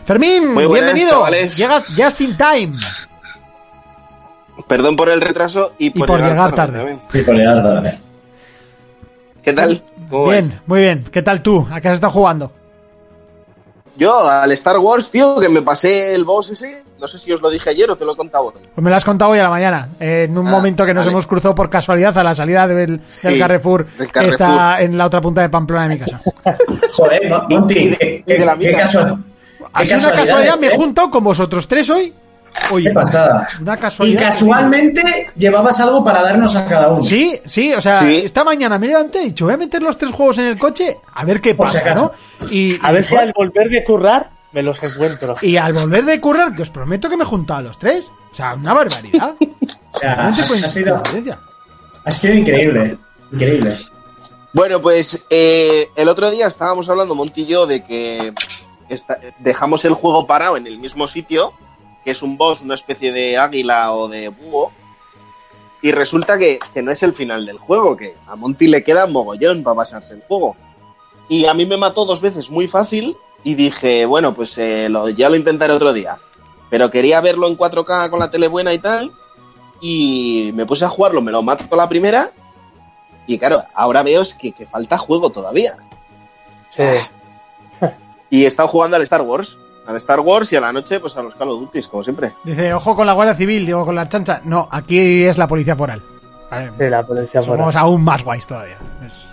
Speaker 3: Fermín,
Speaker 6: Muy buenas,
Speaker 3: bienvenido.
Speaker 6: chavales.
Speaker 3: Llegas just in time.
Speaker 6: Perdón por el retraso y por,
Speaker 3: por llegar tarde.
Speaker 4: Sí, por llegar tarde.
Speaker 6: ¿Qué tal? ¿Cómo vais?
Speaker 3: Bien, muy bien. ¿Qué tal tú? ¿A qué has estado jugando?
Speaker 6: Yo al Star Wars, tío, que me pasé el boss ese, no sé si os lo dije ayer o te lo he contado hoy.
Speaker 3: Pues me lo has contado hoy a la mañana, eh, en un
Speaker 6: Ah,
Speaker 3: momento que nos
Speaker 6: vale.
Speaker 3: hemos cruzado por casualidad a la salida del,
Speaker 6: Sí,
Speaker 3: del Carrefour,
Speaker 6: del Carrefour.
Speaker 3: está en la otra punta de Pamplona de mi casa.
Speaker 4: Joder, Mon- Monty,
Speaker 6: Y
Speaker 4: qué,
Speaker 6: y
Speaker 4: qué qué
Speaker 3: sido una casualidad, me he
Speaker 4: ¿eh?
Speaker 3: juntado con vosotros tres hoy. Oye,
Speaker 4: Qué pasada.
Speaker 3: una
Speaker 4: Y
Speaker 3: casualidad.
Speaker 4: casualmente llevabas algo para darnos a cada uno.
Speaker 3: Sí, sí, o sea,
Speaker 6: Sí.
Speaker 3: esta mañana me levanté y he dicho, voy a meter los tres juegos en el coche a ver qué pasa. ¿no? Y,
Speaker 5: A
Speaker 3: y
Speaker 5: ver si al volver de currar me los encuentro.
Speaker 3: Y al volver de currar, que os prometo que me he juntado a los tres. O sea, una barbaridad.
Speaker 4: O sea, ha, sido, ha sido increíble. Increíble.
Speaker 6: Bueno, pues eh, el otro día estábamos hablando, Monty y yo, de que dejamos el juego parado en el mismo sitio, que es un boss, una especie de águila o de búho, y resulta que, que no es el final del juego, que a Monty le queda mogollón para pasarse el juego. Y a mí me mató dos veces muy fácil y dije, bueno, pues eh, lo- ya lo intentaré otro día. Pero quería verlo en 4K con la tele buena y tal, y me puse a jugarlo, me lo mato la primera y claro, ahora veo es que, que falta juego todavía.
Speaker 5: Sí.
Speaker 6: Y he estado jugando al Star Wars. Al Star Wars y a la noche, pues a los Call of Duty, como siempre.
Speaker 3: Dice, ojo con la Guardia Civil, digo, con la chancha. No, aquí es la Policía Foral.
Speaker 5: Sí, la policía fuera.
Speaker 3: Somos aún más guays todavía. Es-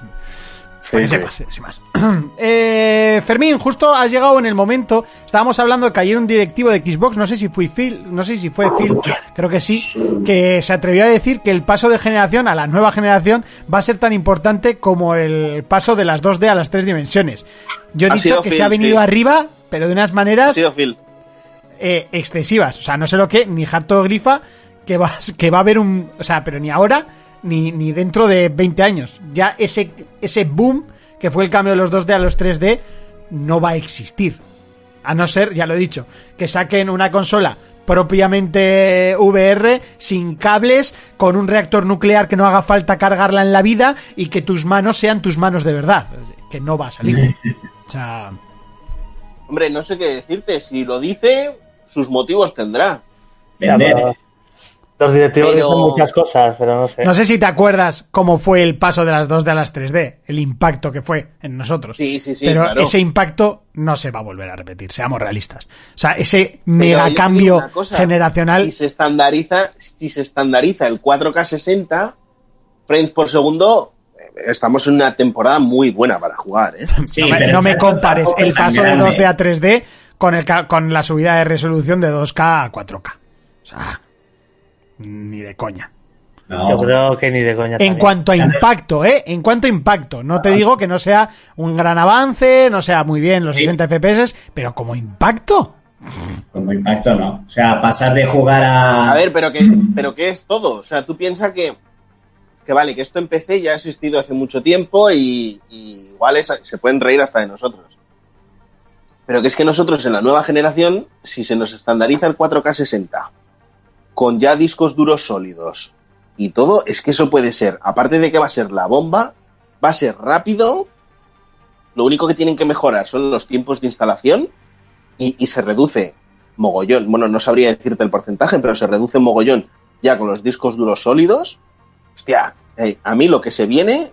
Speaker 6: Sí,
Speaker 3: para que
Speaker 6: sí.
Speaker 3: sepas, eh, sin más. Eh, Fermín, justo has llegado en el momento. Estábamos hablando de que ayer un directivo de Xbox, no sé si fue Phil, no sé si fue Phil, creo que sí, que se atrevió a decir que el paso de generación a la nueva generación va a ser tan importante como el paso de las 2D a las 3 dimensiones. Yo he
Speaker 6: Ha
Speaker 3: dicho que
Speaker 6: Phil,
Speaker 3: se ha venido
Speaker 6: sí.
Speaker 3: arriba, pero de unas
Speaker 6: Ha
Speaker 3: maneras
Speaker 6: sido Phil.
Speaker 3: eh, excesivas. O sea, no sé lo que, ni Harto Grifa, que va, que va a haber un. O sea, pero ni ahora, ni, ni dentro de 20 años. Ya ese, ese boom que fue el cambio de los 2D a los 3D no va a existir. A no ser, ya lo he dicho, que saquen una consola propiamente VR, sin cables, con un reactor nuclear que no haga falta cargarla en la vida y que tus manos sean tus manos de verdad. Que no va a salir. O sea.
Speaker 6: Hombre, no sé qué decirte. Si lo dice, sus motivos tendrá.
Speaker 4: Vender.
Speaker 5: Los directivos
Speaker 6: Pero-
Speaker 5: dicen muchas cosas, pero no sé.
Speaker 3: No sé si te acuerdas cómo fue el paso de las 2D a las 3D, el impacto que fue en nosotros.
Speaker 6: Sí, sí, sí,
Speaker 3: Pero
Speaker 6: claro.
Speaker 3: ese impacto no se va a volver a repetir, seamos realistas. O sea, ese
Speaker 6: Pero
Speaker 3: mega
Speaker 6: yo te digo
Speaker 3: cambio
Speaker 6: una cosa,
Speaker 3: generacional.
Speaker 6: Si se estandariza, si se estandariza el 4K 60 frames por segundo, eh, estamos en una temporada muy buena para jugar, ¿eh?
Speaker 4: Sí,
Speaker 3: no me, no me compares el paso de
Speaker 4: grande.
Speaker 3: 2D a 3D con, el, con la subida de resolución de 2K a 4K. O sea, ni de coña.
Speaker 4: No.
Speaker 5: Yo creo que ni de coña.
Speaker 3: En
Speaker 5: también.
Speaker 3: cuanto a impacto, ¿eh? En cuanto a impacto. No te digo que no sea un gran avance, no sea muy bien los
Speaker 4: Sí.
Speaker 3: 60 FPS, pero como impacto.
Speaker 4: Como impacto, no. O sea, pasar de jugar a.
Speaker 6: A ver, pero que, pero ¿qué es todo? O sea, tú piensas que, que vale, que esto en PC ya ha existido hace mucho tiempo y, y igual es- se pueden reír hasta de nosotros. Pero que es que nosotros en la nueva generación, si se nos estandariza el 4K 60, con ya discos duros sólidos. Y todo, es que eso puede ser, aparte de que va a ser la bomba, va a ser rápido, lo único que tienen que mejorar son los tiempos de instalación y, y se reduce mogollón, bueno, no sabría decirte el porcentaje, pero se reduce mogollón ya con los discos duros sólidos. Hostia, eh, a mí lo que se viene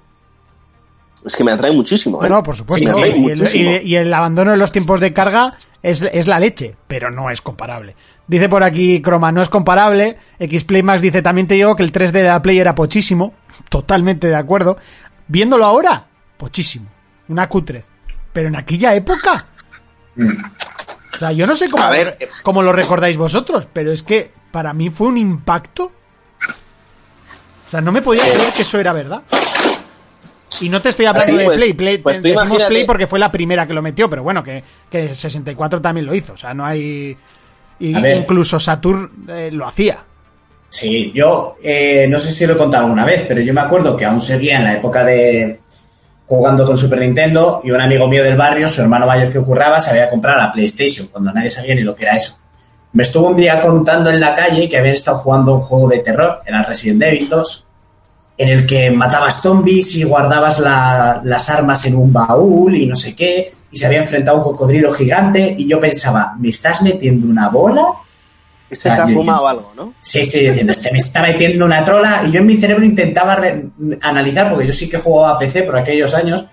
Speaker 6: es que me atrae muchísimo. ¿eh?
Speaker 3: No, por supuesto.
Speaker 6: Sí,
Speaker 3: y, el, y- abandono de los tiempos de carga es, es la leche, pero no es comparable. Dice por aquí Croma, no es comparable. Xplay Max dice, también te digo que el 3D de la Play era pochísimo. Totalmente de acuerdo. Viéndolo ahora, pochísimo. Una cutrez. Pero en aquella época... O sea, yo no sé cómo,
Speaker 6: A ver, eh.
Speaker 3: cómo lo recordáis vosotros, pero es que para mí fue un impacto. O sea, no me podía creer que eso era verdad. Y no te estoy hablando
Speaker 6: Sí,
Speaker 3: de
Speaker 6: pues-
Speaker 3: Play, Play
Speaker 6: pues tú
Speaker 3: decimos
Speaker 6: imagínate-
Speaker 3: Play porque fue la primera que lo metió, pero bueno, que, que 64 también lo hizo, o sea, no hay... Y incluso Saturn eh, lo hacía.
Speaker 4: Sí, yo eh, no sé si lo he contado alguna vez, pero yo me acuerdo que aún seguía en la época de jugando con Super Nintendo y un amigo mío del barrio, su hermano mayor que curraba, se había comprado la PlayStation cuando nadie sabía ni lo que era eso. Me estuvo un día contando en la calle que habían estado jugando un juego de terror, era Resident Evil 2, en el que matabas zombies y guardabas la- las armas en un baúl y no sé qué, y se había enfrentado a un cocodrilo gigante y yo pensaba, ¿me estás metiendo una bola?
Speaker 6: Este se ha fumado algo, ¿no?
Speaker 4: Sí, estoy diciendo, este me está metiendo una trola y yo en mi cerebro intentaba re- analizar, porque yo sí que jugaba a PC por aquellos años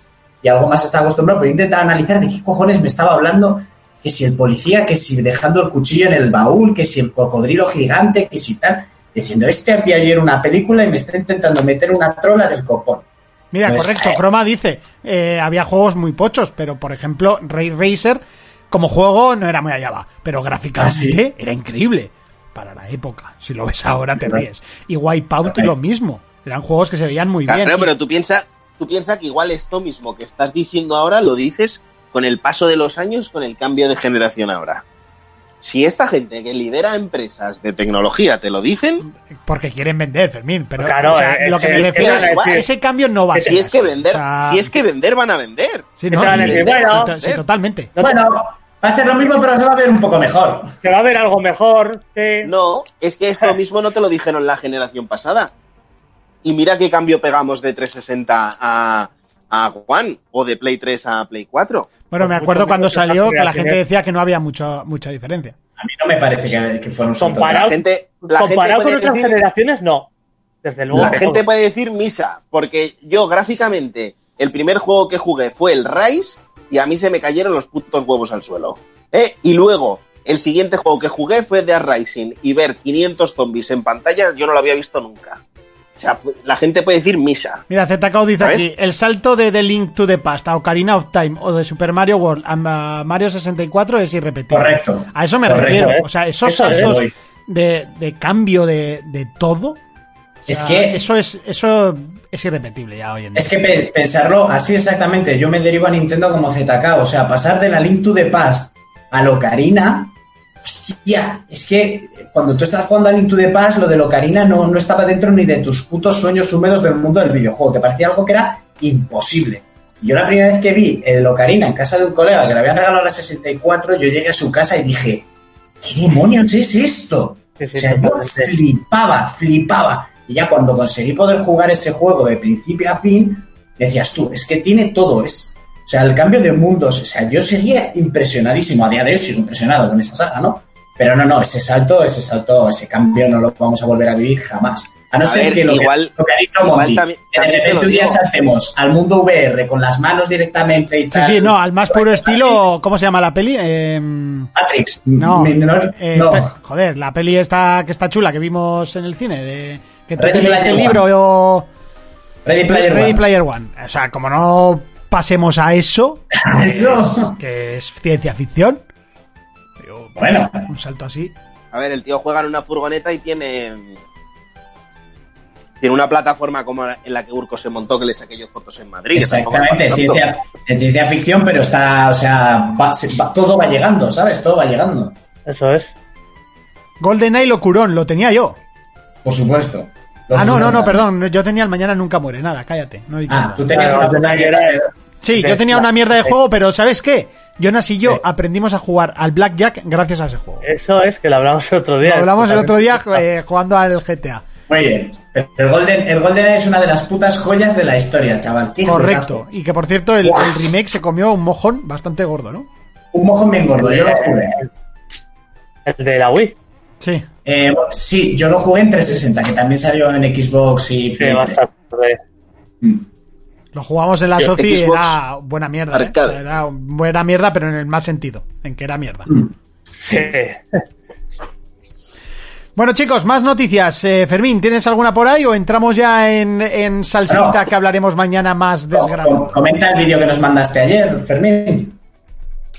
Speaker 4: y algo más estaba acostumbrado, pero intentaba analizar de qué cojones me estaba hablando, que si el policía, que si dejando el cuchillo en el baúl, que si el cocodrilo gigante, que si tal, diciendo, este había ayer una película y me está intentando meter una trola del copón.
Speaker 3: Mira,
Speaker 4: Pues,
Speaker 3: correcto,
Speaker 4: eh.
Speaker 3: Croma dice, eh, había juegos muy pochos, pero por ejemplo, Ray Racer como juego no era muy allá va, pero gráficamente era increíble para la época. Si lo ves ahora te ríes. Y Wipeout lo mismo, eran juegos que se veían muy
Speaker 6: Claro,
Speaker 3: bien. Y-
Speaker 6: pero tú piensas tú piensa que igual esto mismo que estás diciendo ahora lo dices con el paso de los años, con el cambio de generación ahora. Si esta gente que lidera empresas de tecnología te lo dicen,
Speaker 3: Porque quieren vender, Fermín. Pero
Speaker 5: Claro,
Speaker 3: o sea,
Speaker 5: es
Speaker 3: lo que
Speaker 5: que-
Speaker 3: me
Speaker 5: es que
Speaker 3: refiero es
Speaker 6: igual.
Speaker 3: ese cambio no va a ser.
Speaker 6: si es que vender,
Speaker 3: O sea,
Speaker 6: si es que vender van a vender.
Speaker 3: sí,
Speaker 5: ¿Qué
Speaker 3: ¿no?
Speaker 5: decir?
Speaker 3: Sí,
Speaker 5: Bueno,
Speaker 3: sí, totalmente.
Speaker 5: No te-
Speaker 4: Bueno, va a ser lo mismo, pero se va a ver un poco mejor.
Speaker 5: Se va a ver algo mejor. sí.
Speaker 6: No, es que esto mismo no te lo dijeron la generación pasada. Y mira qué cambio pegamos de 360 a, a One o de Play 3 a Play 4.
Speaker 3: Bueno, me
Speaker 5: Mucho
Speaker 3: acuerdo cuando salió que la gente decía que no había mucho, mucha diferencia.
Speaker 4: A mí no me parece que, que fuera un salto.
Speaker 5: Comparado,
Speaker 6: La gente, la gente
Speaker 5: comparado con otras
Speaker 6: decir-
Speaker 5: generaciones, no. Desde luego.
Speaker 6: La gente
Speaker 5: no.
Speaker 6: puede decir misa, porque yo gráficamente el primer juego que jugué fue el Rise y a mí se me cayeron los putos huevos al suelo. ¿eh? Y luego el siguiente juego que jugué fue Dead Rising y ver 500 zombies en pantalla yo no lo había visto nunca. O sea, la gente puede decir misa.
Speaker 3: Mira, ZKO dice
Speaker 6: ¿Sabes?
Speaker 3: aquí, el salto de The Link to the Past a Ocarina of Time o de Super Mario World a Mario 64 es irrepetible.
Speaker 4: Correcto.
Speaker 3: A eso me
Speaker 4: Correcto,
Speaker 3: refiero.
Speaker 5: ¿eh?
Speaker 3: O sea, esos
Speaker 5: Eso es.
Speaker 3: saltos de, de cambio de, de todo. o
Speaker 4: Es que-
Speaker 3: Eso es, eso es irrepetible ya hoy en día.
Speaker 4: Es que pe- pensarlo así exactamente, yo me derivo a Nintendo como ZK, o sea, pasar de la Link to the Past a Locarina, hostia, es que cuando tú estás jugando a Link to the Past, lo de Locarina no, no estaba dentro ni de tus putos sueños húmedos del mundo del videojuego, te parecía algo que era imposible. Y yo la primera vez que vi el Locarina en casa de un colega que le habían regalado la 64, yo llegué a su casa y dije, ¿qué demonios es esto?
Speaker 5: Sí, sí,
Speaker 4: o sea, yo flipaba, flipaba. Y ya cuando conseguí poder jugar ese juego de principio a fin, decías tú, es que tiene todo, es... O sea, el cambio de mundos, o sea, yo seguía impresionadísimo, a día de hoy sigo impresionado con esa saga, ¿no? Pero no, no, ese salto, ese salto, ese cambio no lo vamos a volver a vivir jamás. A no
Speaker 6: A
Speaker 4: ser
Speaker 6: ver,
Speaker 4: que lo,
Speaker 6: igual-
Speaker 4: que lo que ha dicho Monty,
Speaker 6: también-
Speaker 4: que de
Speaker 6: también te
Speaker 4: repente un día saltemos al mundo VR con las manos directamente y
Speaker 3: Sí,
Speaker 4: tal.
Speaker 3: sí, no, al más puro estilo, ¿cómo se llama la peli? Eh,
Speaker 4: Matrix.
Speaker 3: no,
Speaker 4: no,
Speaker 3: eh, joder, la peli esta que está chula que vimos en el cine, de que tú
Speaker 4: Ready
Speaker 3: te leíste
Speaker 4: Player
Speaker 3: el libro
Speaker 4: One.
Speaker 3: o
Speaker 4: Ready Player
Speaker 3: Ready
Speaker 4: One.
Speaker 3: Player One. O sea, como no pasemos a eso,
Speaker 4: Eso.
Speaker 3: que es ciencia ficción,
Speaker 4: Bueno,
Speaker 3: un salto así.
Speaker 6: A ver, el tío juega en una furgoneta y tiene. Tiene una plataforma como en la que Urco se montó, que le saqué yo fotos en Madrid. es
Speaker 4: Exactamente, ciencia, en ciencia ficción, pero está, o sea, va- se- va- todo va llegando, ¿sabes? Todo va llegando,
Speaker 5: Eso es.
Speaker 3: GoldenEye Locurón, lo tenía yo.
Speaker 4: por supuesto.
Speaker 3: Ah, no, no, no, perdón, yo tenía el Mañana Nunca Muere, nada, cállate, no he dicho
Speaker 4: Ah,
Speaker 3: nada.
Speaker 4: tú tenías
Speaker 5: Claro,
Speaker 4: una
Speaker 5: era-.
Speaker 3: Sí, yo tenía una mierda de juego, pero ¿sabes qué? Jonas y yo
Speaker 4: Sí.
Speaker 3: aprendimos a jugar al Blackjack gracias a ese juego.
Speaker 5: Eso es que lo hablamos el otro día.
Speaker 3: Lo hablamos el otro día eh, jugando al GTA.
Speaker 4: Muy bien. El Golden, el Golden es una de las putas joyas de la historia, chaval. Qué
Speaker 3: Correcto. Y que por cierto, el, remake se comió un mojón bastante gordo, ¿no?
Speaker 4: Un mojón bien gordo, yo lo jugué.
Speaker 5: El de la Wii.
Speaker 3: Sí.
Speaker 4: Eh, sí, yo lo jugué en 360, que también salió en Xbox y
Speaker 5: Sí,
Speaker 4: Play 3.
Speaker 3: Lo jugamos en la Soci y era buena mierda. ¿eh?
Speaker 6: Arcade.
Speaker 3: O sea, era buena mierda, pero en el mal sentido. En que era mierda.
Speaker 5: Sí.
Speaker 3: Bueno, chicos, más noticias. Eh, Fermín, ¿tienes alguna por ahí o entramos ya en, en salsita
Speaker 4: No.
Speaker 3: que hablaremos mañana más desgranado?
Speaker 4: Comenta el vídeo que nos mandaste ayer, Fermín.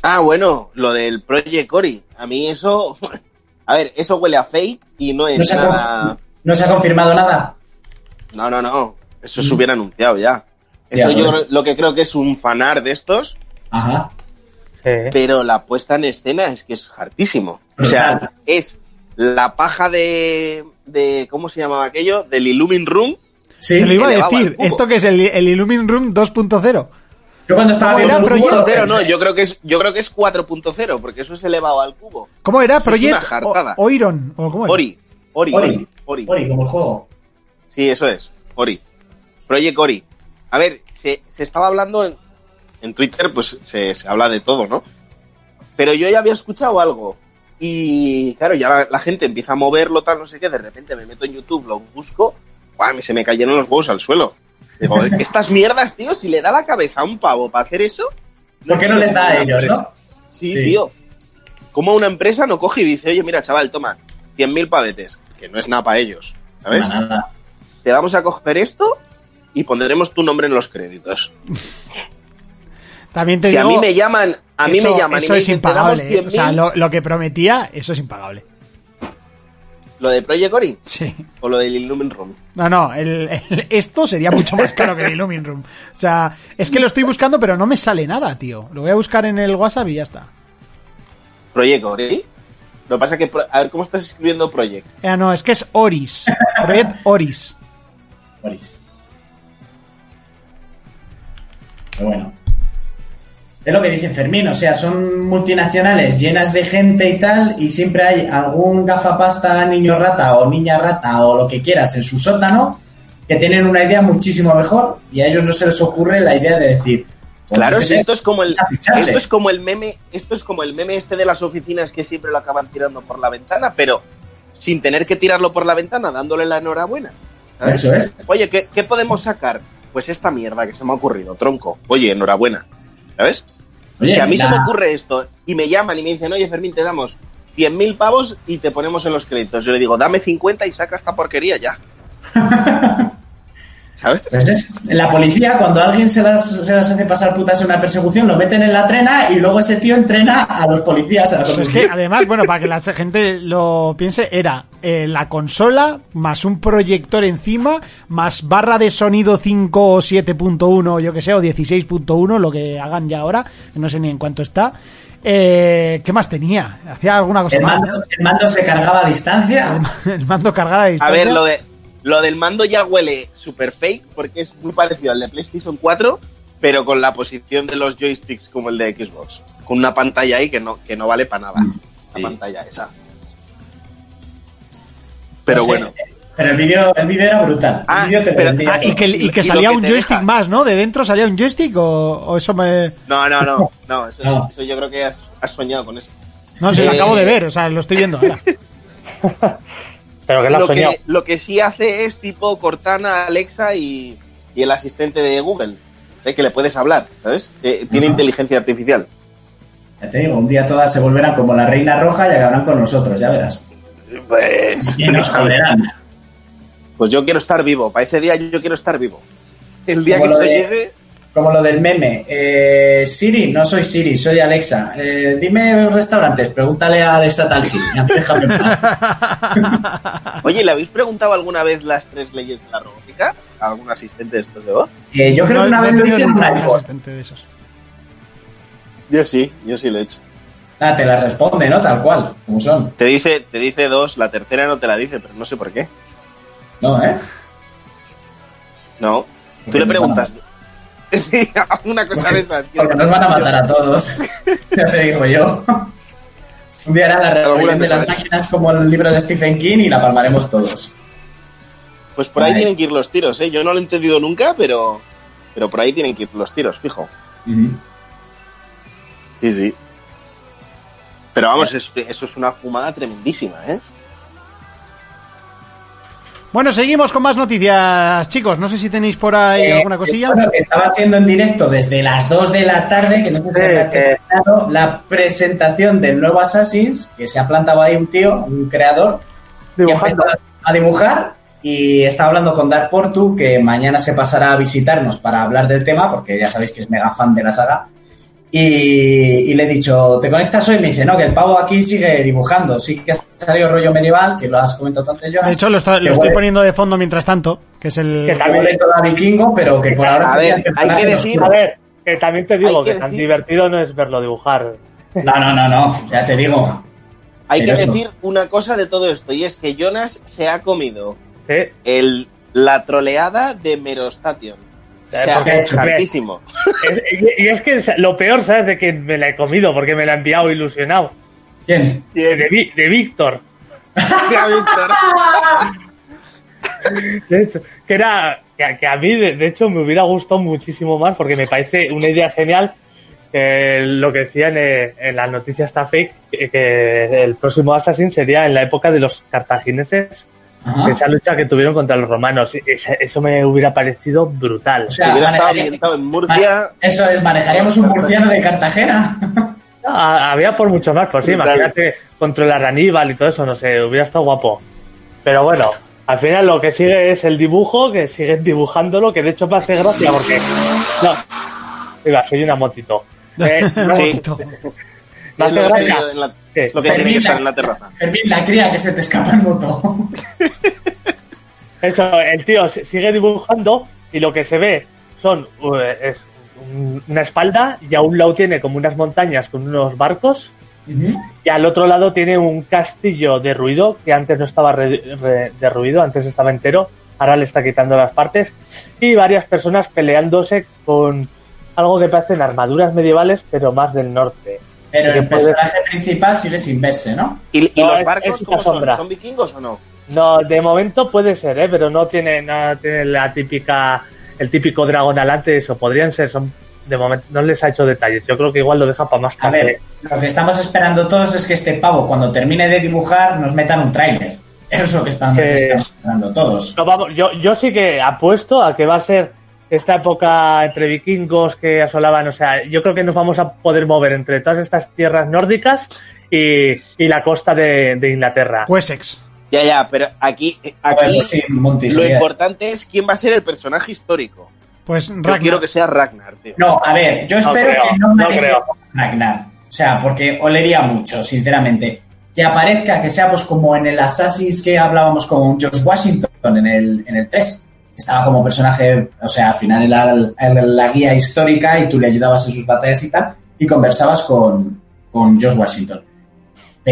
Speaker 6: Ah, bueno, lo del Project Ori. A mí eso. A ver, eso huele a fake y no
Speaker 4: ¿No
Speaker 6: es
Speaker 4: se,
Speaker 6: nada.
Speaker 4: ¿No se ha confirmado nada?
Speaker 6: No, no, no. Eso se hubiera anunciado ya.
Speaker 4: Ya,
Speaker 6: Eso yo
Speaker 4: pues.
Speaker 6: lo que creo que es un fanar de estos,
Speaker 4: Ajá.
Speaker 5: Sí.
Speaker 6: pero la puesta en escena es que es hartísimo. O sea, es la paja de, de. ¿Cómo se llamaba aquello? Del Illumin Room.
Speaker 4: Sí.
Speaker 3: Te lo iba a decir. Esto que es el, el Illumin Room 2.0.
Speaker 4: Yo cuando estaba
Speaker 3: ¿Cómo
Speaker 4: viendo
Speaker 3: Proyecto?
Speaker 6: no, yo creo que es, yo creo que es 4.0, porque eso es elevado al cubo.
Speaker 3: ¿Cómo era? Project Oiron. ¿O cómo era?
Speaker 6: Ori, Ori,
Speaker 4: Ori,
Speaker 6: Ori, Ori.
Speaker 4: Ori, como el juego.
Speaker 6: Sí, eso es, Ori. Project Ori. A ver, se, se estaba hablando en, en Twitter, pues se, se habla de todo, ¿no? Pero yo ya había escuchado algo. Y claro, ya la, la gente empieza a moverlo, tal, no sé qué. De repente me meto en YouTube, lo busco. Y se me cayeron los huevos al suelo. Digo, "Es que estas mierdas, tío, si le da la cabeza a un pavo para hacer eso.
Speaker 4: ¿Por qué no les da a ellos, no?
Speaker 6: Sí,
Speaker 4: Sí.
Speaker 6: tío. Como una empresa no coge y dice, oye, mira, chaval, toma, 100.000 pavetes, que no es nada para ellos, ¿sabes?
Speaker 4: Nada.
Speaker 6: Te vamos a coger esto y pondremos tu nombre en los créditos.
Speaker 3: También te
Speaker 6: Si a
Speaker 3: digo.
Speaker 6: mí me llaman, a mí
Speaker 3: eso,
Speaker 6: me llaman y
Speaker 3: eso
Speaker 6: me
Speaker 3: es
Speaker 6: dicen,
Speaker 3: impagable. ¿eh? O sea,
Speaker 6: 100.000,
Speaker 3: lo, lo que prometía, eso es impagable.
Speaker 6: ¿Lo de Project Ori?
Speaker 3: Sí.
Speaker 6: ¿O lo del Illumin Room?
Speaker 3: No, no, el- el- esto sería mucho más caro que el Illumin Room. O sea, es que lo estoy buscando, pero no me sale nada, tío. Lo voy a buscar en el WhatsApp y ya está.
Speaker 6: ¿Project Ori? Lo que pasa es que, a ver, ¿cómo estás escribiendo Project?
Speaker 3: Eh, no, es que es Oris. Project Oris.
Speaker 4: Boris. Pero bueno. Es lo que dice Fermín, o sea, son multinacionales llenas de gente y tal, y siempre hay algún gafapasta niño rata o niña rata o lo que quieras en su sótano que tienen una idea muchísimo mejor y a ellos no se les ocurre la idea de decir. pues,
Speaker 6: Claro, si esto es como el esto es como el meme, esto es como el meme este de las oficinas que siempre lo acaban tirando por la ventana, pero sin tener que tirarlo por la ventana, dándole la enhorabuena. ¿sabes?
Speaker 4: Eso es.
Speaker 6: Oye, ¿qué, qué podemos sacar? Pues esta mierda que se me ha ocurrido, tronco. Oye, enhorabuena. ¿Sabes?
Speaker 4: Oye,
Speaker 6: si a mí se me ocurre esto y me llaman y me dicen, oye, Fermín, te damos 100.000 pavos y te ponemos en los créditos. Yo le digo, dame 50 y saca esta porquería ya. ¿Sabes?
Speaker 4: Pues es- la policía, cuando alguien se las, se las hace pasar putas en una persecución, lo meten en la trena y luego ese tío entrena a los policías a la
Speaker 3: Es que
Speaker 4: conducción.
Speaker 3: además, bueno, para que la gente lo piense, era eh, la consola más un proyector encima, más barra de sonido 5 o 7.1, yo que sé, o 16.1, lo que hagan ya ahora, no sé ni en cuánto está. Eh, ¿Qué más tenía? ¿Hacía alguna cosa
Speaker 4: El
Speaker 3: más?
Speaker 4: mando, el mando se cargaba a distancia.
Speaker 3: El mando cargara a
Speaker 6: A
Speaker 3: distancia.
Speaker 6: ver, lo de lo del mando ya huele super fake porque es muy parecido al de PlayStation 4, pero con la posición de los joysticks como el de Xbox. Con una pantalla ahí que no, que no vale para nada. La
Speaker 4: Sí.
Speaker 6: pantalla esa. Pero
Speaker 4: No sé,
Speaker 6: bueno.
Speaker 4: Pero el vídeo el vídeo era brutal.
Speaker 6: Ah,
Speaker 4: el vídeo te lo
Speaker 6: pero-
Speaker 4: vendía
Speaker 3: Ah, y que, y que
Speaker 6: Y lo
Speaker 3: salía
Speaker 6: que
Speaker 3: un joystick
Speaker 6: deja.
Speaker 3: más, ¿no? ¿De dentro salía un joystick o, o eso me...
Speaker 6: No, no, no. No, eso,
Speaker 4: No.
Speaker 6: eso yo creo que has, has soñado con eso.
Speaker 3: No, se lo
Speaker 6: Eh,
Speaker 3: acabo de ver, o sea, lo estoy viendo ahora.
Speaker 5: Pero que
Speaker 6: Lo
Speaker 5: soñado.
Speaker 6: que, lo que sí hace es tipo Cortana, Alexa y, y el asistente de Google. ¿eh? Que le puedes hablar, ¿sabes? Eh, tiene inteligencia artificial.
Speaker 4: Ya te digo, un día todas se volverán como la reina roja y acabarán con nosotros, ya verás.
Speaker 6: Pues,
Speaker 4: Y nos joderán.
Speaker 6: pues yo quiero estar vivo. Para ese día yo quiero estar vivo. El día
Speaker 4: Como
Speaker 6: que
Speaker 4: lo
Speaker 6: eso
Speaker 4: de-
Speaker 6: llegue.
Speaker 4: Como lo del meme. Eh, Siri, no soy Siri, soy Alexa. Eh, dime restaurantes, pregúntale a Alexa tal Siri. Déjame.
Speaker 6: Oye, ¿le habéis preguntado alguna vez las tres leyes de la robótica? ¿A algún asistente de estos de voz?
Speaker 4: Eh, yo creo
Speaker 3: No-
Speaker 4: que una
Speaker 3: no
Speaker 4: vez lo hice en un
Speaker 3: asistente de esos.
Speaker 6: Yo sí, yo sí lo he hecho.
Speaker 4: Ah, te la responde, ¿no? Tal cual, como son.
Speaker 6: Te dice, te dice dos, la tercera no te la dice, pero no sé por qué.
Speaker 4: No, ¿eh?
Speaker 6: No. Tú le preguntas. Sí, una cosa de esas.
Speaker 4: Porque nos van a matar a todos. ya te digo yo. Un día hará la de las máquinas como el libro de Stephen King y la palmaremos todos.
Speaker 6: Pues por ahí tienen que ir los tiros, ¿eh? Yo no lo he entendido nunca, pero, pero por ahí tienen que ir los tiros, fijo. Sí, sí. Pero vamos, es- eso es una fumada tremendísima, ¿eh?
Speaker 3: Bueno, seguimos con más noticias, chicos. No sé si tenéis por ahí
Speaker 4: Eh,
Speaker 3: alguna cosilla.
Speaker 4: bueno, que estaba siendo en directo desde las 2 de la tarde, que no sé si habrá terminado, la presentación del nuevo Assassin's, que se ha plantado ahí un tío, un creador,
Speaker 5: Dibujando.
Speaker 4: a dibujar y está hablando con Dark Portu, que mañana se pasará a visitarnos para hablar del tema, porque ya sabéis que es mega fan de la saga. Y, y le he dicho, ¿te conectas hoy? Me dice, no, que el pavo aquí sigue dibujando. Sí que salido rollo medieval, que lo has comentado antes, Jonas.
Speaker 3: De hecho, lo, estoy-
Speaker 4: que
Speaker 3: lo estoy
Speaker 4: huele-
Speaker 3: poniendo de fondo mientras tanto, que es el...
Speaker 5: Que
Speaker 4: que huele todo a vikingo, pero que por ahora...
Speaker 6: A ver, hay que decir-.
Speaker 5: A ver, que también te digo
Speaker 6: que
Speaker 5: que, tan divertido no es verlo dibujar.
Speaker 4: No, no, no, no, ya te digo.
Speaker 6: Hay que
Speaker 4: eso.
Speaker 6: decir una cosa de todo esto, y es que Jonas se ha comido
Speaker 5: Sí.
Speaker 6: el, la troleada de Merostation. O sea.
Speaker 5: Es- y, y es que lo peor, ¿sabes? De que me la he comido porque me la ha enviado ilusionado.
Speaker 4: ¿Quién?
Speaker 5: De, Víctor. De hecho, que era. Que, a- que a mí, de, de hecho, me hubiera gustado muchísimo más porque me parece una idea genial. eh, lo que decían eh, en las noticias está fake, que, que el próximo Assassin sería en la época de los cartagineses,
Speaker 4: Ajá.
Speaker 5: esa lucha que tuvieron contra los romanos. Esa- eso me hubiera parecido brutal.
Speaker 4: O
Speaker 6: Si
Speaker 4: sea,
Speaker 6: hubiera estado
Speaker 4: manejaría-
Speaker 6: ambientado en Murcia,
Speaker 4: Eso es, manejaríamos un murciano de Cartagena.
Speaker 5: Ah, había por mucho más, pues sí, imagínate controlar a Aníbal y todo eso, no sé, hubiera estado guapo. Pero bueno, al final lo que sigue es el dibujo, que siguen dibujándolo, que de hecho me hace gracia porque. No, iba, soy una motito. Eh, no,
Speaker 6: Sí.
Speaker 5: Me hace gracia.
Speaker 6: lo que tiene que estar
Speaker 4: la-
Speaker 6: en la terraza.
Speaker 4: Fermín, la cría que se te escapa en moto.
Speaker 5: Eso, el tío sigue dibujando y lo que se ve son uh, es una espalda y a un lado tiene como unas montañas con unos barcos y al otro lado tiene un castillo derruido que antes no estaba re- re- derruido, antes estaba entero, ahora le está quitando las partes y varias personas peleándose con algo que parecen armaduras medievales pero más del norte.
Speaker 4: Pero
Speaker 5: Sí,
Speaker 4: el
Speaker 5: puede-
Speaker 4: personaje principal sigue sin verse, ¿no?
Speaker 6: ¿Y, y
Speaker 5: No,
Speaker 6: los
Speaker 5: es-
Speaker 6: barcos
Speaker 5: es
Speaker 6: cómo. ¿Son vikingos o no?
Speaker 5: No, de momento puede ser, ¿eh? pero no tiene, no tiene la típica, el típico dragón alante, eso podrían ser, son de momento no les ha hecho detalles. Yo creo que igual lo deja para más
Speaker 4: A
Speaker 5: tarde.
Speaker 4: ver, lo que estamos esperando todos es que este pavo, cuando termine de dibujar, nos metan un tráiler. Eso es lo que estamos esperando todos.
Speaker 5: No, vamos, yo, yo sí que apuesto a que va a ser esta época entre vikingos que asolaban, o sea, yo creo que nos vamos a poder mover entre todas estas tierras nórdicas y, y la costa de, de Inglaterra.
Speaker 3: Wessex.
Speaker 6: Ya, ya, pero aquí,
Speaker 4: Bueno,
Speaker 6: aquí
Speaker 4: sí, Monty,
Speaker 6: lo
Speaker 4: sí.
Speaker 6: importante es quién va a ser el personaje histórico.
Speaker 3: Pues
Speaker 6: Yo
Speaker 3: Ragnar.
Speaker 6: quiero que sea Ragnar, tío.
Speaker 4: No, a ver, yo espero
Speaker 5: creo,
Speaker 4: que no
Speaker 5: no creo.
Speaker 4: Ragnar. O sea, porque olería mucho, sinceramente. Que aparezca, que sea pues como en el Assassin's que hablábamos con George Washington en el, en el 3. Estaba como personaje, o sea, al final era el- la guía histórica y tú le ayudabas en sus batallas y tal, y conversabas con, con George Washington.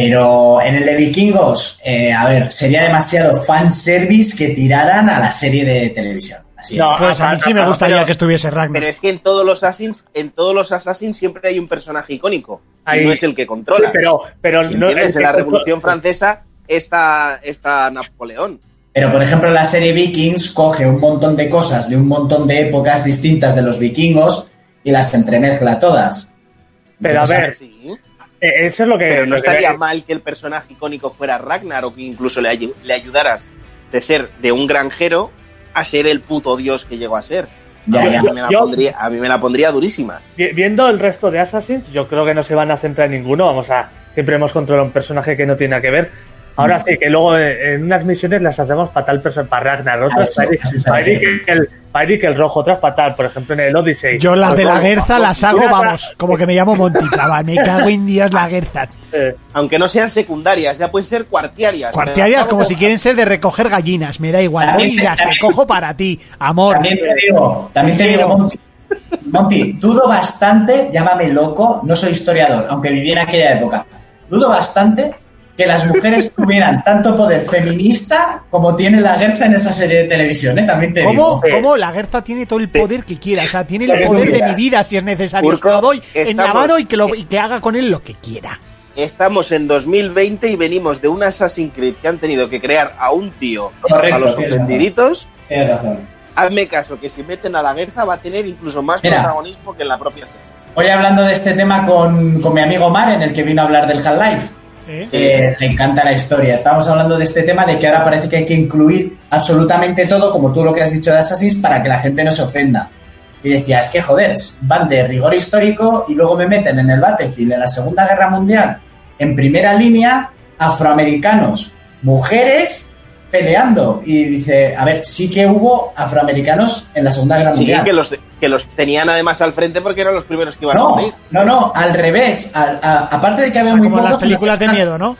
Speaker 4: Pero en el de Vikingos, eh, a ver, sería demasiado fanservice que tiraran a la serie de televisión. Así es.
Speaker 5: No,
Speaker 3: Pues a mí sí me gustaría
Speaker 6: pero-
Speaker 3: que estuviese Ragnar.
Speaker 6: Pero es que en todos los Assassins, en todos los Assassins siempre hay un personaje icónico.
Speaker 5: Ahí-
Speaker 6: Y no es el que
Speaker 5: Sí,
Speaker 6: controla.
Speaker 5: pero, pero
Speaker 6: Si
Speaker 5: no
Speaker 6: entiendes,
Speaker 5: es
Speaker 6: en la Revolución Francesa está, está Napoleón.
Speaker 4: Pero, por ejemplo, la serie Vikings coge un montón de cosas de un montón de épocas distintas de los vikingos y las entremezcla todas.
Speaker 5: Pero a ver,
Speaker 6: Sí,
Speaker 5: eso es lo que.
Speaker 6: pero no
Speaker 5: que-
Speaker 6: estaría mal que el personaje icónico fuera Ragnar o que incluso le, le ayudaras de ser de un granjero a ser el puto dios que llegó a ser.
Speaker 4: Ya,
Speaker 6: a, mí, me la
Speaker 5: Yo-
Speaker 6: pondría, a mí me la pondría durísima.
Speaker 5: Vi- Viendo el resto de Assassins, yo creo que no se van a centrar en ninguno. Vamos a. Siempre hemos controlado un personaje que no tiene nada que ver.
Speaker 4: Mm.
Speaker 5: Ahora sí, que luego eh, en unas misiones las hacemos para tal persona, para Ragnar, otras para para el, para Eric el rojo, otras para tal. Por ejemplo, en el Odyssey.
Speaker 3: Yo las de la Guerza las hago, vamos, como que me llamo Monty, chaval. Me cago en Dios la Guerza.
Speaker 5: eh,
Speaker 6: Aunque no sean secundarias, ya pueden ser cuartiarias.
Speaker 3: Cuartiarias
Speaker 6: Me
Speaker 3: como si quieren ser de recoger gallinas. Me da igual. Las recojo para ti. Amor.
Speaker 4: También te digo, también te digo, Monty, Monty, dudo bastante, llámame loco, no soy historiador, aunque viví en aquella época, dudo bastante que las mujeres tuvieran tanto poder feminista como tiene la Guerza en esa serie de televisión, ¿eh? También te
Speaker 3: ¿Cómo?
Speaker 4: digo.
Speaker 3: ¿Cómo? La Guerza tiene todo el poder que quiera. O sea, tiene el poder de mi vida si es necesario.
Speaker 6: Urco,
Speaker 3: lo doy en
Speaker 6: estamos-
Speaker 3: mano y que, lo, y que haga con él lo que quiera.
Speaker 6: Estamos en 2020 y venimos de un Assassin's Creed que han tenido que crear a un tío
Speaker 4: Correcto,
Speaker 6: a los ofendiditos.
Speaker 4: Tienes razón.
Speaker 6: Hazme caso, que si meten a la guerra va a tener incluso más
Speaker 4: Mira.
Speaker 6: protagonismo que en la propia serie.
Speaker 4: Hoy hablando de este tema con, con mi amigo Mar, en el que vino a hablar del Half-Life, Eh, le encanta la historia. Estábamos hablando de este tema de que ahora parece que hay que incluir absolutamente todo, como tú lo que has dicho de Assassin's, para que la gente no se ofenda. Y decía, es que joder, van de rigor histórico y luego me meten en el Battlefield en la Segunda Guerra Mundial, en primera línea, afroamericanos, mujeres peleando. Y dice, a ver, sí que hubo afroamericanos en la Segunda Guerra
Speaker 6: Sí,
Speaker 4: Mundial.
Speaker 6: que los, que los tenían además al frente porque eran los primeros que iban a
Speaker 4: No,
Speaker 6: morir.
Speaker 4: no, no, al revés. A- a- aparte de que
Speaker 3: O
Speaker 4: había
Speaker 3: sea,
Speaker 4: muy
Speaker 3: como
Speaker 4: pocos,
Speaker 3: las películas de
Speaker 4: en la-
Speaker 3: miedo, ¿no?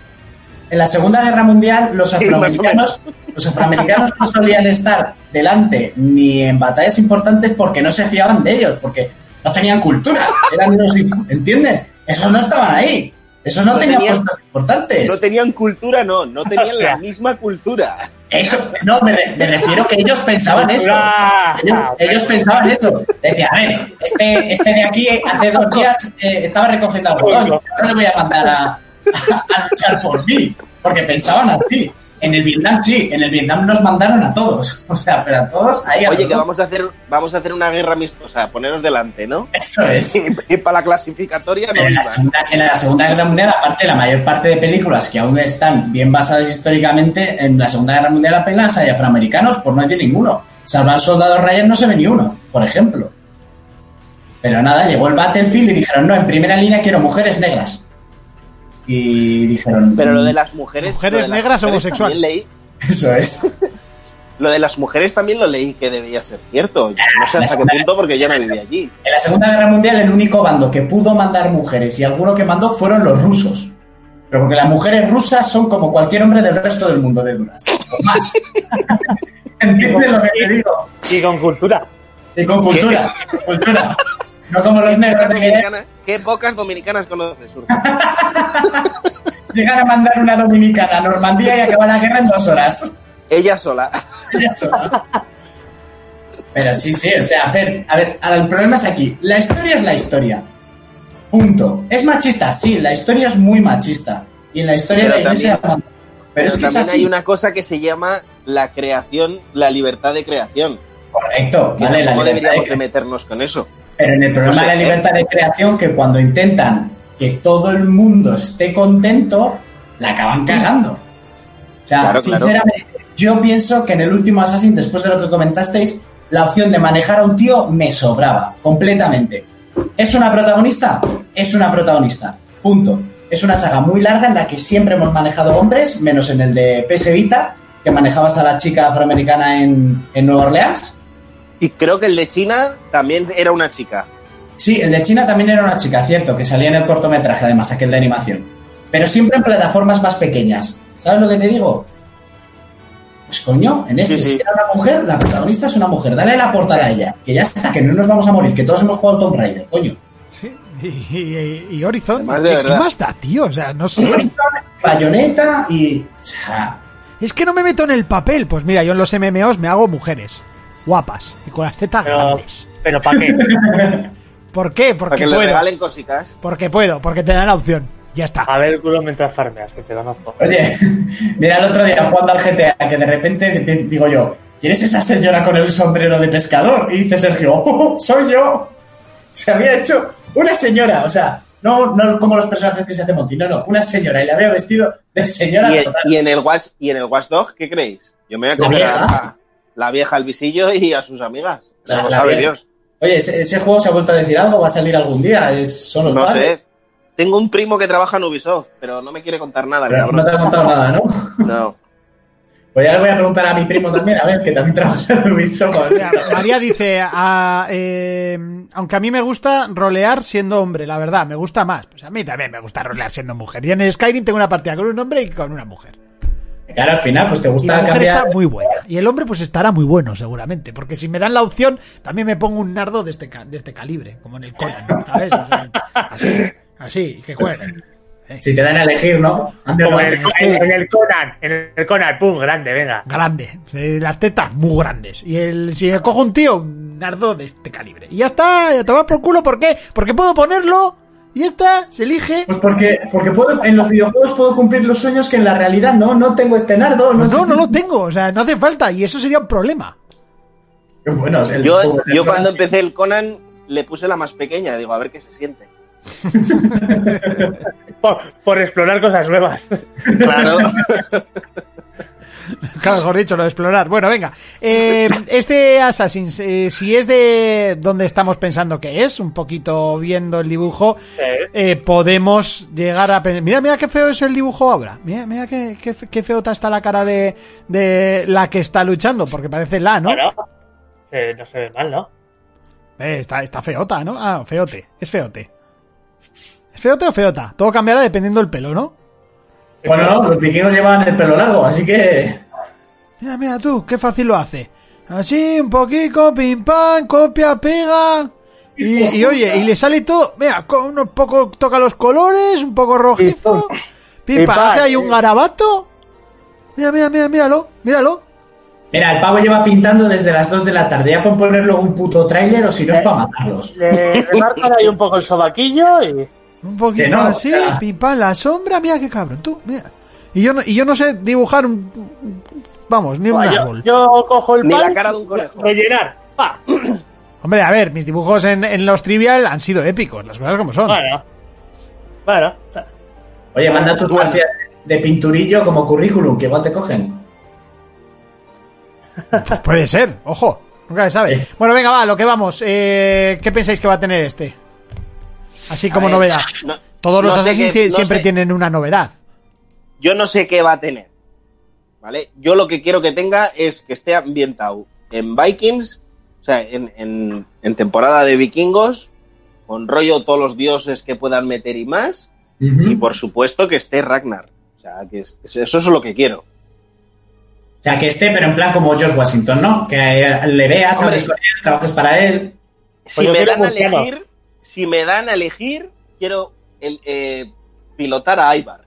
Speaker 4: En la Segunda Guerra Mundial, los afroamericanos, los afroamericanos no solían estar delante ni en batallas importantes porque no se fiaban de ellos, porque no tenían cultura. Eran unos, ¿entiendes? Esos no estaban ahí. Esos no,
Speaker 6: No
Speaker 4: tenían
Speaker 6: tenían-
Speaker 4: puestos importantes.
Speaker 6: No tenían cultura, no, no tenían la misma cultura.
Speaker 4: Eso, no, me, re- me refiero que ellos pensaban eso.
Speaker 5: ¡Ah!
Speaker 4: Ellos, ellos pensaban eso. Decía, a ver, este, este de aquí hace dos días eh, estaba recogiendo algodón. No le voy a mandar a, a- a luchar por mí. Porque pensaban así. En el Vietnam sí, en el Vietnam nos mandaron a todos. O sea, pero a todos ahí a
Speaker 6: Oye, que vamos a hacer, vamos a hacer una guerra amistosa, poneros delante, ¿no?
Speaker 4: Eso es.
Speaker 6: Y para la clasificatoria no
Speaker 4: en la, segunda, en la Segunda Guerra Mundial, aparte, la mayor parte de películas que aún están bien basadas históricamente, en la Segunda Guerra Mundial apenas hay afroamericanos, por no decir ninguno. Salvo al soldado Ryan no se ve ni uno, por ejemplo. Pero nada, llegó el Battlefield y dijeron, no, en primera línea quiero mujeres negras. Y dijeron...
Speaker 6: Pero lo de las mujeres.
Speaker 3: Mujeres
Speaker 6: lo de las
Speaker 3: negras
Speaker 6: mujeres
Speaker 3: homosexuales.
Speaker 6: leí-
Speaker 4: Eso es.
Speaker 6: Lo de las mujeres también lo leí que debía ser cierto. No sé hasta qué punto porque yo no vivía allí.
Speaker 4: En la Segunda Guerra Mundial el único bando que pudo mandar mujeres y alguno que mandó fueron los rusos. Pero porque las mujeres rusas son como cualquier hombre del resto del mundo de duras. O más. ¿Entiendes lo que te digo?
Speaker 5: Y con cultura.
Speaker 4: Y con cultura. con cultura. No como los negros de
Speaker 6: Qué pocas dominicanas conoces, Urco.
Speaker 4: llegan a mandar una dominicana a Normandía y acaba la guerra en dos horas.
Speaker 6: Ella sola.
Speaker 4: Ya está. Pero sí, sí, o sea, a ver, a ver, el problema es aquí. La historia es la historia. Punto. ¿Es machista? Sí, la historia es muy machista. Y en la historia
Speaker 6: Pero
Speaker 4: de la iglesia... Pero,
Speaker 6: Pero
Speaker 4: es que es
Speaker 6: también
Speaker 4: así.
Speaker 6: hay una cosa que se llama la creación, la libertad de creación.
Speaker 4: Correcto,
Speaker 6: Que
Speaker 4: vale, la libertad de
Speaker 6: deberíamos de meternos con eso.
Speaker 4: Pero en el problema
Speaker 6: No sé,
Speaker 4: de la
Speaker 6: ¿eh?
Speaker 4: libertad de creación, que cuando intentan que todo el mundo esté contento, la acaban cagando. O sea,
Speaker 6: Claro, claro.
Speaker 4: sinceramente, yo pienso que en el último Assassin, después de lo que comentasteis, la opción de manejar a un tío me sobraba completamente. ¿Es una protagonista? Es una protagonista. Punto. Es una saga muy larga en la que siempre hemos manejado hombres, menos en el de PS Vita, que manejabas a la chica afroamericana en, en Nueva Orleans.
Speaker 6: Y creo que el de China también era una chica.
Speaker 4: Sí, el de China también era una chica, cierto, que salía en el cortometraje, además, aquel de animación. Pero siempre en plataformas más pequeñas. ¿Sabes lo que te digo? Pues coño, en este,
Speaker 6: Sí, sí.
Speaker 4: si era una mujer, la protagonista es una mujer. Dale la portada a ella. Que ya está, que no nos vamos a morir, que todos hemos jugado Tomb Raider, coño.
Speaker 3: Sí, Y, y- y Horizon,
Speaker 6: de
Speaker 3: ¿qué, más da, tío? O sea, no sé.
Speaker 4: Horizon, Bayonetta y. O sea,
Speaker 3: Es que no me meto en el papel. Pues mira, yo en los MMOs me hago mujeres guapas y con las tetas
Speaker 5: Pero,
Speaker 3: grandes.
Speaker 5: pero ¿para qué?
Speaker 3: ¿Por qué?
Speaker 6: Para
Speaker 3: Porque
Speaker 6: que le
Speaker 3: puedo.
Speaker 6: regalen cositas.
Speaker 3: Porque puedo, porque te dan la opción. Ya está.
Speaker 5: A ver el culo mientras farmeas, que te conozco.
Speaker 4: Oye, mira el otro día jugando al GTA, que de repente te digo yo, ¿quieres esa señora con el sombrero de pescador? Y dice Sergio, "Oh, soy yo. Se había hecho una señora, o sea, no, no como los personajes que se hacen Monty, no, no, una señora, y le había vestido de señora
Speaker 6: Y, en-
Speaker 4: total.
Speaker 6: y en el Watch, y en el Watchdog, ¿qué creéis? Yo me voy a
Speaker 4: La
Speaker 6: a la vieja al visillo y a sus amigas.
Speaker 4: La-
Speaker 6: lo sabe
Speaker 4: vieja.
Speaker 6: Dios.
Speaker 4: Oye, ese, ese juego se ha vuelto a decir algo, va a salir algún día, es, son los
Speaker 6: No
Speaker 4: padres.
Speaker 6: sé. Tengo un primo que trabaja en Ubisoft, pero no me quiere contar nada,
Speaker 4: Pero no te ha contado nada, ¿no?
Speaker 6: No.
Speaker 4: Pues ya le voy a preguntar a mi primo también, a ver, que también trabaja en Ubisoft.
Speaker 3: María dice, ah, eh, aunque a mí me gusta rolear siendo hombre, la verdad, me gusta más. Pues a mí también me gusta rolear siendo mujer. Y en Skyrim tengo una partida con un hombre y con una mujer.
Speaker 4: Claro, al final, pues te
Speaker 3: Y la
Speaker 4: gusta
Speaker 3: mujer
Speaker 4: cambiar...
Speaker 3: está muy buena. Y el hombre pues estará muy bueno seguramente. Porque si me dan la opción, también me pongo un nardo de este, ca- de este calibre, como en el Conan, ¿sabes? O sea, así, así, que jueguen.
Speaker 4: Si te dan a elegir, ¿no?
Speaker 5: Como
Speaker 4: no,
Speaker 5: en el, en el Conan, en el Conan, pum, grande, venga.
Speaker 3: Grande. Eh, Las tetas muy grandes. Y el, si cojo un tío, un nardo de este calibre. Y ya está, ya te va por culo. ¿Por qué? Porque puedo ponerlo y ya está, se elige.
Speaker 4: Pues porque, porque puedo, en los videojuegos puedo cumplir los sueños que en la realidad no, no tengo este nardo.
Speaker 3: Pues no, no lo tengo. O sea, no hace falta. Y eso sería un problema.
Speaker 4: Bueno, el
Speaker 6: Yo, yo cuando empecé el Conan le puse la más pequeña, digo, a ver qué se siente.
Speaker 5: Por, por explorar cosas nuevas.
Speaker 6: Claro.
Speaker 3: Claro, mejor dicho, lo de explorar. Bueno, venga. Eh, este Assassin's, eh, si es de donde estamos pensando que es, un poquito viendo el dibujo, eh, podemos llegar a... pen- Mira, mira qué feo es el dibujo ahora. Mira, mira qué, qué, fe- qué feota está la cara de, de la que está luchando, porque parece la, ¿no?
Speaker 5: Bueno, no se ve mal, ¿no?
Speaker 3: Eh, está, está feota, ¿no? Ah, feote. Es feote. ¿Es feote o feota? Todo cambiará dependiendo del pelo, ¿no?
Speaker 4: Bueno, no, los vikingos llevaban el pelo largo, así que...
Speaker 3: Mira, mira tú, qué fácil lo hace. Así, un poquito, pim pam, copia, pega. Y, y oye, y le sale todo. Mira, con un poco toca los colores, un poco rojizo. Pim pam,
Speaker 5: pam.
Speaker 3: hace ahí un garabato. Mira, mira, mira, míralo, míralo.
Speaker 4: Mira, el pavo lleva pintando desde las 2 de la tarde. Ya pueden ponerlo un puto tráiler o si no es para matarlos.
Speaker 5: Le remarcan ahí un poco el sobaquillo y.
Speaker 3: Un poquito
Speaker 4: no,
Speaker 3: así,
Speaker 4: sea.
Speaker 3: pim pam, la sombra. Mira qué cabrón, tú, mira. Y yo no, y yo no sé dibujar un. Vamos, ni un árbol.
Speaker 5: yo cojo el
Speaker 6: Ni la cara de un conejo.
Speaker 5: Rellenar. Pa.
Speaker 3: Hombre, a ver, mis dibujos en, en los trivial han sido épicos, las cosas como son.
Speaker 5: Bueno. Bueno.
Speaker 4: Oye, manda tus partidas de pinturillo como currículum, que igual te cogen.
Speaker 3: Pues puede ser, ojo, nunca se sabe. Bueno, venga, va, lo que vamos. Eh, ¿Qué pensáis que va a tener este? Así como novedad.
Speaker 6: no-
Speaker 3: Todos los
Speaker 6: no
Speaker 3: Assassin's
Speaker 6: no
Speaker 3: siempre
Speaker 6: sé.
Speaker 3: tienen una novedad.
Speaker 6: Yo no sé qué va a tener. ¿vale? Yo lo que quiero que tenga es que esté ambientado en Vikings, o sea, en, en- en temporada de vikingos, con rollo todos los dioses que puedan meter y más, y por supuesto que esté Ragnar. O sea, que es- es- eso es lo que quiero.
Speaker 4: O sea, que esté, pero en plan como Josh Washington, ¿no? Que eh, le veas, hables con él, trabajes para él.
Speaker 6: Si
Speaker 5: Pues
Speaker 6: me dan a elegir, si me dan a elegir, quiero el, eh, pilotar a Ivar.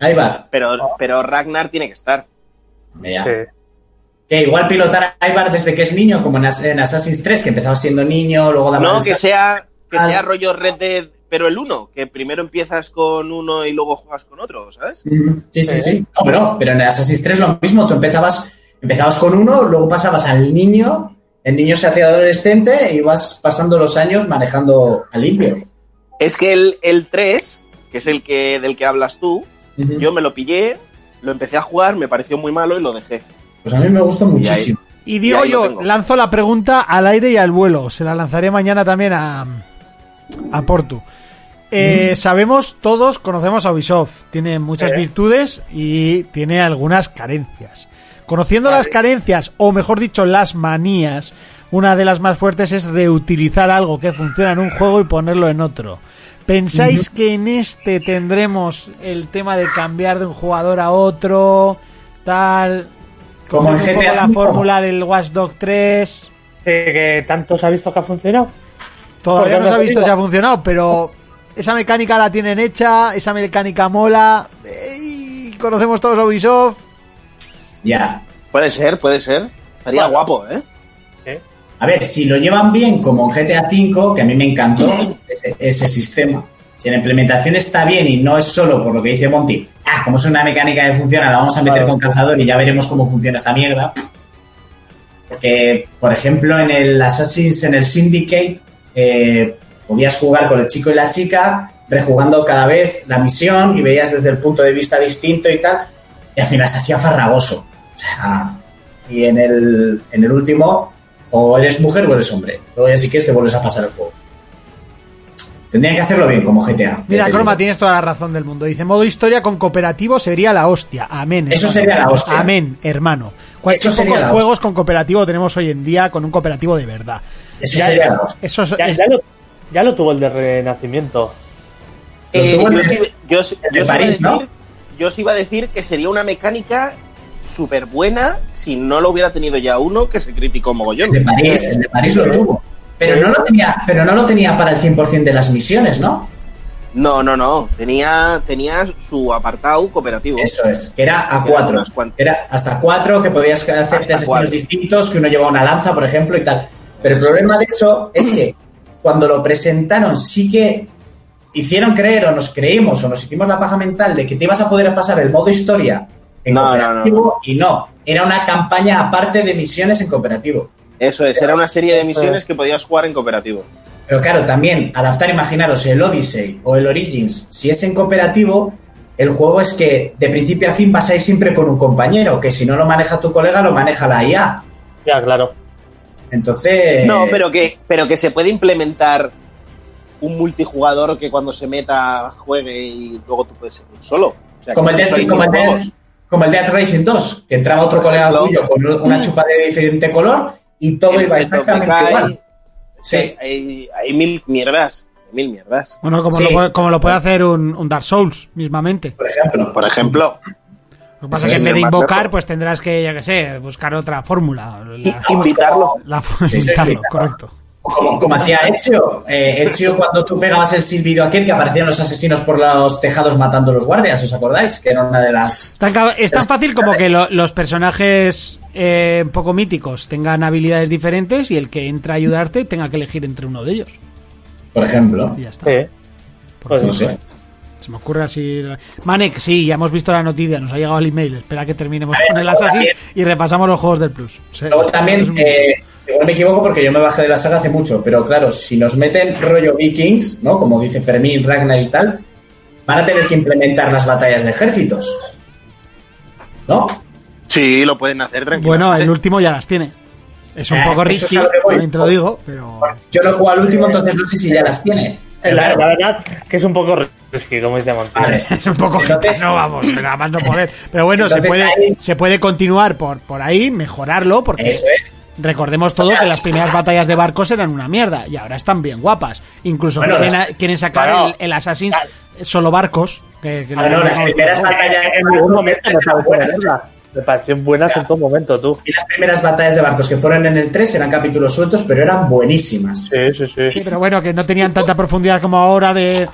Speaker 4: Ahí va.
Speaker 6: Pero, pero Ragnar tiene que estar.
Speaker 4: Ya.
Speaker 5: Sí.
Speaker 4: Que igual pilotar a Ivar desde que es niño, como en, As- en Assassin's 3, que empezaba siendo niño, luego daba
Speaker 6: No, que sea, que
Speaker 4: Ah.
Speaker 6: sea rollo Red Dead, pero el uno, que primero empiezas con uno y luego juegas con otro, ¿sabes?
Speaker 4: Sí, sí,
Speaker 5: Sí.
Speaker 4: sí. No, pero, pero en Assassin's 3 lo mismo, tú empezabas, empezabas con uno, luego pasabas al niño, el niño se hacía adolescente y vas pasando los años manejando al indio.
Speaker 6: Es que el, el 3, que es el que del que hablas tú, yo me lo pillé, lo empecé a jugar, me pareció muy malo y lo dejé.
Speaker 4: Pues a mí me gustó muchísimo.
Speaker 3: Y digo yo, lanzo la pregunta al aire y al vuelo. Se la lanzaré mañana también a, a Portu. Eh, Sabemos, todos conocemos a Ubisoft. Tiene muchas virtudes y tiene algunas carencias. Conociendo
Speaker 5: Vale.
Speaker 3: las carencias, o mejor dicho, las manías, una de las más fuertes es reutilizar algo que funciona en un juego y ponerlo en otro. ¿Pensáis que en este tendremos el tema de cambiar de un jugador a otro? Tal.
Speaker 4: Como en GTA
Speaker 3: la fórmula del Watch Dog 3.
Speaker 5: Eh, que tanto se ha visto que ha funcionado.
Speaker 3: Todavía no se ha visto si ha funcionado, pero esa mecánica la tienen hecha, esa mecánica mola. eh, y conocemos todos a Ubisoft.
Speaker 4: Ya.
Speaker 6: Puede ser, puede ser. Estaría
Speaker 5: Bueno.
Speaker 6: guapo, ¿eh?
Speaker 5: ¿eh?
Speaker 4: A ver, si lo llevan bien como en GTA V, que a mí me encantó ese, ese sistema. Si la implementación está bien y no es solo por lo que dice Monty, ah, como es una mecánica que funciona, la vamos a meter
Speaker 5: Claro.
Speaker 4: con cazador y ya veremos cómo funciona esta mierda. Porque, por ejemplo, en el Assassin's, en el Syndicate, eh, podías jugar con el chico y la chica, rejugando cada vez la misión y veías desde el punto de vista distinto y tal, y al final se hacía farragoso. O sea, y en el, en el último, o eres mujer o eres hombre. Luego ya si quieres te vuelves a pasar el juego. Tendrían que hacerlo bien como GTA.
Speaker 3: Mira, Croma, tienes toda la razón del mundo. Dice, modo historia con cooperativo sería la hostia. Amén.
Speaker 4: Eso
Speaker 3: hermano.
Speaker 4: sería la hostia.
Speaker 3: Amén, hermano. ¿Cuántos pocos juegos con cooperativo tenemos hoy en día con un cooperativo de verdad?
Speaker 4: Eso
Speaker 5: Ya,
Speaker 4: sería la hostia.
Speaker 3: Eso es,
Speaker 5: Ya,
Speaker 3: es-
Speaker 5: ya lo, ya lo tuvo el de Renacimiento.
Speaker 6: Eh, yo,
Speaker 4: de-
Speaker 6: yo, sí iba a decir que sería una mecánica súper buena si no lo hubiera tenido ya uno que se criticó mogollón.
Speaker 4: El de París, el de París lo tuvo. Pero no lo tenía, pero no lo tenía para el 100% de las misiones, ¿no?
Speaker 6: No, no, no. Tenía, tenía su apartado cooperativo.
Speaker 4: Eso es, que era a cuatro. Era hasta cuatro que podías hacerte asesinos distintos, que uno llevaba una lanza, por ejemplo, y tal. Pero el problema de eso es que cuando lo presentaron sí que hicieron creer o nos creímos o nos hicimos la paja mental de que te ibas a poder pasar el modo historia en
Speaker 6: No, no,
Speaker 4: cooperativo y no, era una campaña aparte de misiones en cooperativo.
Speaker 6: Eso es, era una serie de misiones que podías jugar en cooperativo.
Speaker 4: Pero claro, también adaptar, imaginaros, el Odyssey o el Origins, si es en cooperativo, el juego es que de principio a fin vas a ir siempre con un compañero, que si no lo maneja tu colega, lo maneja la IA.
Speaker 5: Ya, claro.
Speaker 4: Entonces.
Speaker 6: No, pero que, pero que se puede implementar un multijugador que cuando se meta juegue y luego tú puedes seguir solo. O sea,
Speaker 4: Como el, como,
Speaker 6: minijuegos.
Speaker 4: Como el Death Racing 2, que entraba otro colega tuyo con una chupa de diferente color y todo iba exactamente
Speaker 6: Decay.
Speaker 4: igual.
Speaker 6: Sí,
Speaker 4: Sí.
Speaker 6: hay, hay mil mierdas. Mil mierdas.
Speaker 3: bueno, como,
Speaker 4: Sí.
Speaker 3: lo, puede, como lo puede hacer un, un Dark Souls mismamente.
Speaker 4: Por ejemplo.
Speaker 6: Por ejemplo,
Speaker 3: Lo que pasa es que en vez de invocar, pues tendrás que, ya que sé, buscar otra fórmula.
Speaker 6: y-
Speaker 3: La,
Speaker 6: invitarlo.
Speaker 3: la-
Speaker 4: Sí, sí,
Speaker 3: invitarlo,
Speaker 4: invitarlo.
Speaker 3: correcto.
Speaker 4: Como, como hacía Ezio. Eh, Ezio, cuando tú pegabas el silbido aquel, que aparecían los asesinos por los tejados matando a los guardias, ¿os acordáis? Que era una de las.
Speaker 3: Tan Es tan fácil como que lo- los personajes eh, un poco míticos tengan habilidades diferentes y el que entra a ayudarte tenga que elegir entre uno de ellos.
Speaker 4: Por ejemplo.
Speaker 3: Y ya está.
Speaker 5: Sí. Pues
Speaker 4: No sé.
Speaker 3: Se me ocurre así. Manek, sí, ya hemos visto la noticia, nos ha llegado el email. Espera que terminemos con el Assassin y repasamos los juegos del Plus. O sea,
Speaker 4: Luego también,
Speaker 3: un-
Speaker 4: eh, igual me equivoco porque yo me bajé de la saga hace mucho, pero claro, si nos meten rollo Vikings, ¿no? Como dice Fermín, Ragnar y tal, van a tener que implementar las batallas de ejércitos. ¿No?
Speaker 6: Sí, lo pueden hacer tranquilo.
Speaker 3: Bueno, el último ya las tiene. Es un
Speaker 4: Eh,
Speaker 3: poco risky, también te lo digo, pero.
Speaker 4: Yo no juego al último, entonces no sé si ya las tiene. Pero
Speaker 5: La,
Speaker 4: claro,
Speaker 5: la verdad que es un poco es que como dice Montero.
Speaker 4: Vale.
Speaker 3: Es un poco
Speaker 4: Entonces-
Speaker 3: no vamos, pero además no poder. Pero bueno, se puede,
Speaker 4: ahí-
Speaker 3: se puede continuar por, por ahí, mejorarlo, porque
Speaker 4: Eso es.
Speaker 3: recordemos todo que las primeras batallas de barcos eran una mierda y ahora están bien guapas. Incluso
Speaker 4: Bueno,
Speaker 3: quieren,
Speaker 4: las-
Speaker 3: quieren sacar
Speaker 5: Bueno,
Speaker 3: el, el Assassin's solo barcos. Que, que
Speaker 4: Ah, no, las primeras batallas de
Speaker 5: En ningún momento me
Speaker 4: estaban
Speaker 5: pareció
Speaker 4: buenas.
Speaker 5: verla. Me parecieron buenas en todo momento, tú.
Speaker 4: Y las primeras batallas de barcos que fueron en el 3 eran capítulos sueltos, pero eran buenísimas.
Speaker 5: Sí, sí, sí.
Speaker 3: Sí, pero bueno, que no tenían tanta profundidad como ahora de,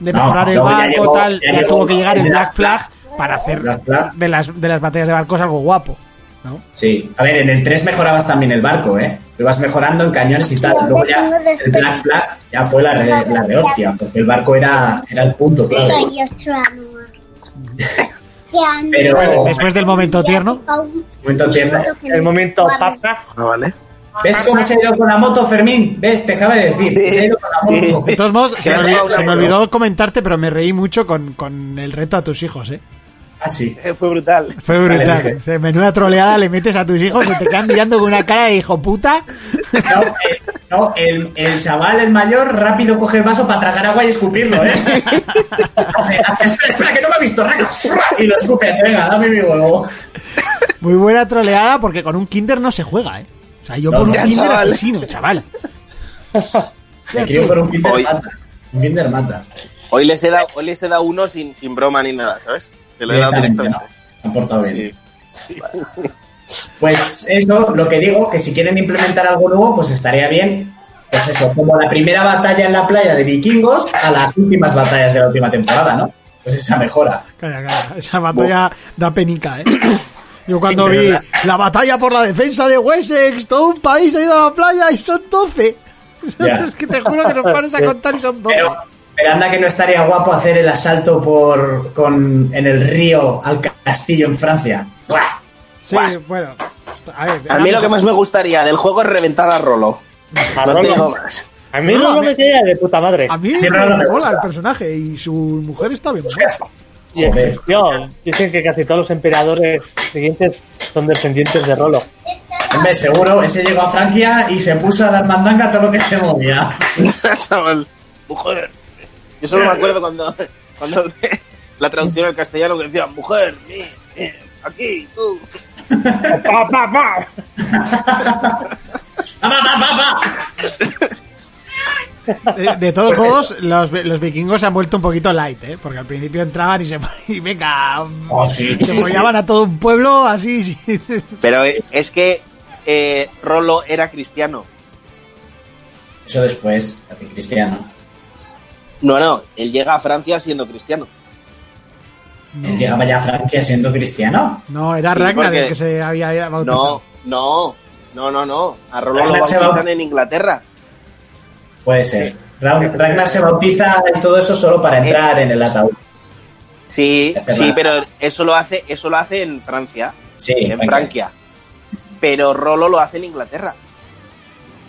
Speaker 3: de
Speaker 4: No,
Speaker 3: mejorar el
Speaker 4: ya
Speaker 3: barco
Speaker 4: llegó-
Speaker 3: tal.
Speaker 4: ya
Speaker 3: Ya, tuvo que llegar el Black Flag para hacer
Speaker 4: Black Flag.
Speaker 3: de las, de las batallas de barcos algo guapo. ¿no?
Speaker 4: Sí, a ver, en el 3 mejorabas también el barco, ¿eh? Lo ibas mejorando en cañones y tal. Luego ya el Black Flag ya fue la, re- la de hostia, porque el barco era, era el punto, claro. Pero-
Speaker 3: Después, después del momento tierno.
Speaker 4: Momento tierno.
Speaker 5: El momento papa.
Speaker 6: Ah, vale.
Speaker 4: ¿Ves cómo se ha ido con la moto, Fermín? ¿Ves? Te acaba de decir.
Speaker 6: Sí,
Speaker 4: se ha ido con la
Speaker 6: sí.
Speaker 4: moto.
Speaker 3: De todos modos, se,
Speaker 6: Que
Speaker 3: me olvidó,
Speaker 6: tocado
Speaker 3: se me
Speaker 6: una
Speaker 3: olvidó comentarte, pero me reí mucho con, con el reto a tus hijos, ¿eh?
Speaker 4: Ah, sí.
Speaker 6: Eh, Fue brutal.
Speaker 3: Fue brutal.
Speaker 4: Vale,
Speaker 3: O sea, menuda troleada le metes a tus hijos y te quedan mirando con una cara de hijo puta.
Speaker 4: No, eh, no, el, el chaval, el mayor, rápido coge el vaso para tragar agua y escupirlo, ¿eh? Espera, espera, que no me ha visto, raca, y lo escupe. Venga, dame mi huevo.
Speaker 3: Muy buena troleada porque con un Kinder no se juega, ¿eh? O sea, yo
Speaker 4: No,
Speaker 3: por un
Speaker 4: no,
Speaker 3: Kinder
Speaker 6: chaval.
Speaker 3: asesino, chaval.
Speaker 4: Me quiero por un Kinder.
Speaker 6: Hoy-
Speaker 4: matas. Un Kinder matas.
Speaker 6: Hoy les he dado, hoy les he dado uno sin, sin broma ni nada, ¿sabes? Se lo he dado
Speaker 4: Directamente, han portado bien.
Speaker 6: Sí.
Speaker 4: Pues eso, lo que digo, que si quieren implementar algo nuevo, pues estaría bien. Pues eso, como la primera batalla en la playa de vikingos a las últimas batallas de la última temporada, ¿no? Pues esa mejora.
Speaker 3: Calla, calla. Esa batalla da penica, ¿eh? Yo cuando vi
Speaker 4: la-
Speaker 3: la batalla por la defensa de Wessex, todo un país ha ido a la playa y son 12.
Speaker 4: Ya.
Speaker 3: Es que te juro que nos pones a contar y son 12.
Speaker 4: Pero, pero anda que no estaría guapo hacer el asalto por con en el río al castillo en Francia. ¡Buah!
Speaker 3: Sí, bueno. A, ver,
Speaker 6: A mí lo que más me gustaría del juego es reventar a Rolo.
Speaker 5: A
Speaker 6: No
Speaker 5: Rolo.
Speaker 6: tengo más.
Speaker 5: A mí
Speaker 3: No, mí-
Speaker 5: me queda de puta madre.
Speaker 3: A mí
Speaker 4: A mí
Speaker 3: me,
Speaker 4: no me
Speaker 3: mola el personaje y su mujer está bien.
Speaker 4: Ostras.
Speaker 5: Y. Dicen que casi todos los emperadores siguientes son descendientes de Rolo.
Speaker 4: Hombre, seguro, ese llegó a Francia y se puso a dar mandanga a todo lo que se movía.
Speaker 6: Chaval. Mujer. Yo solo me acuerdo cuando, cuando la traducción al castellano que decía, mujer, mi, mi, aquí, tú.
Speaker 5: ¡Pa, pa, pa!
Speaker 4: ¡Pa, pa, pa, pa!
Speaker 3: De, de todos modos, los, los vikingos se han vuelto un poquito light, ¿eh? Porque al principio entraban y se y venga,
Speaker 4: Oh, sí,
Speaker 3: se
Speaker 4: sí, sí.
Speaker 3: follaban a todo un pueblo así. sí.
Speaker 6: Pero es que eh, Rolo era cristiano.
Speaker 4: Eso después, hace cristiano.
Speaker 6: No, no, él llega a Francia siendo cristiano.
Speaker 4: Él llegaba ya a Francia siendo cristiano.
Speaker 3: No, era
Speaker 6: Sí,
Speaker 3: Ragnar
Speaker 6: porque-
Speaker 3: el que se había bautizado.
Speaker 6: No, no, no, no, no. A Rolo lo
Speaker 4: Ragnar se
Speaker 6: bautizan
Speaker 4: baut-
Speaker 6: en Inglaterra.
Speaker 4: Puede ser. Ra- Ragnar se bautiza y todo eso solo para entrar en el ataúd.
Speaker 6: Sí, sí, pero eso lo hace, eso lo hace en Francia,
Speaker 4: Sí,
Speaker 6: en Francia. Pero Rolo lo hace en Inglaterra.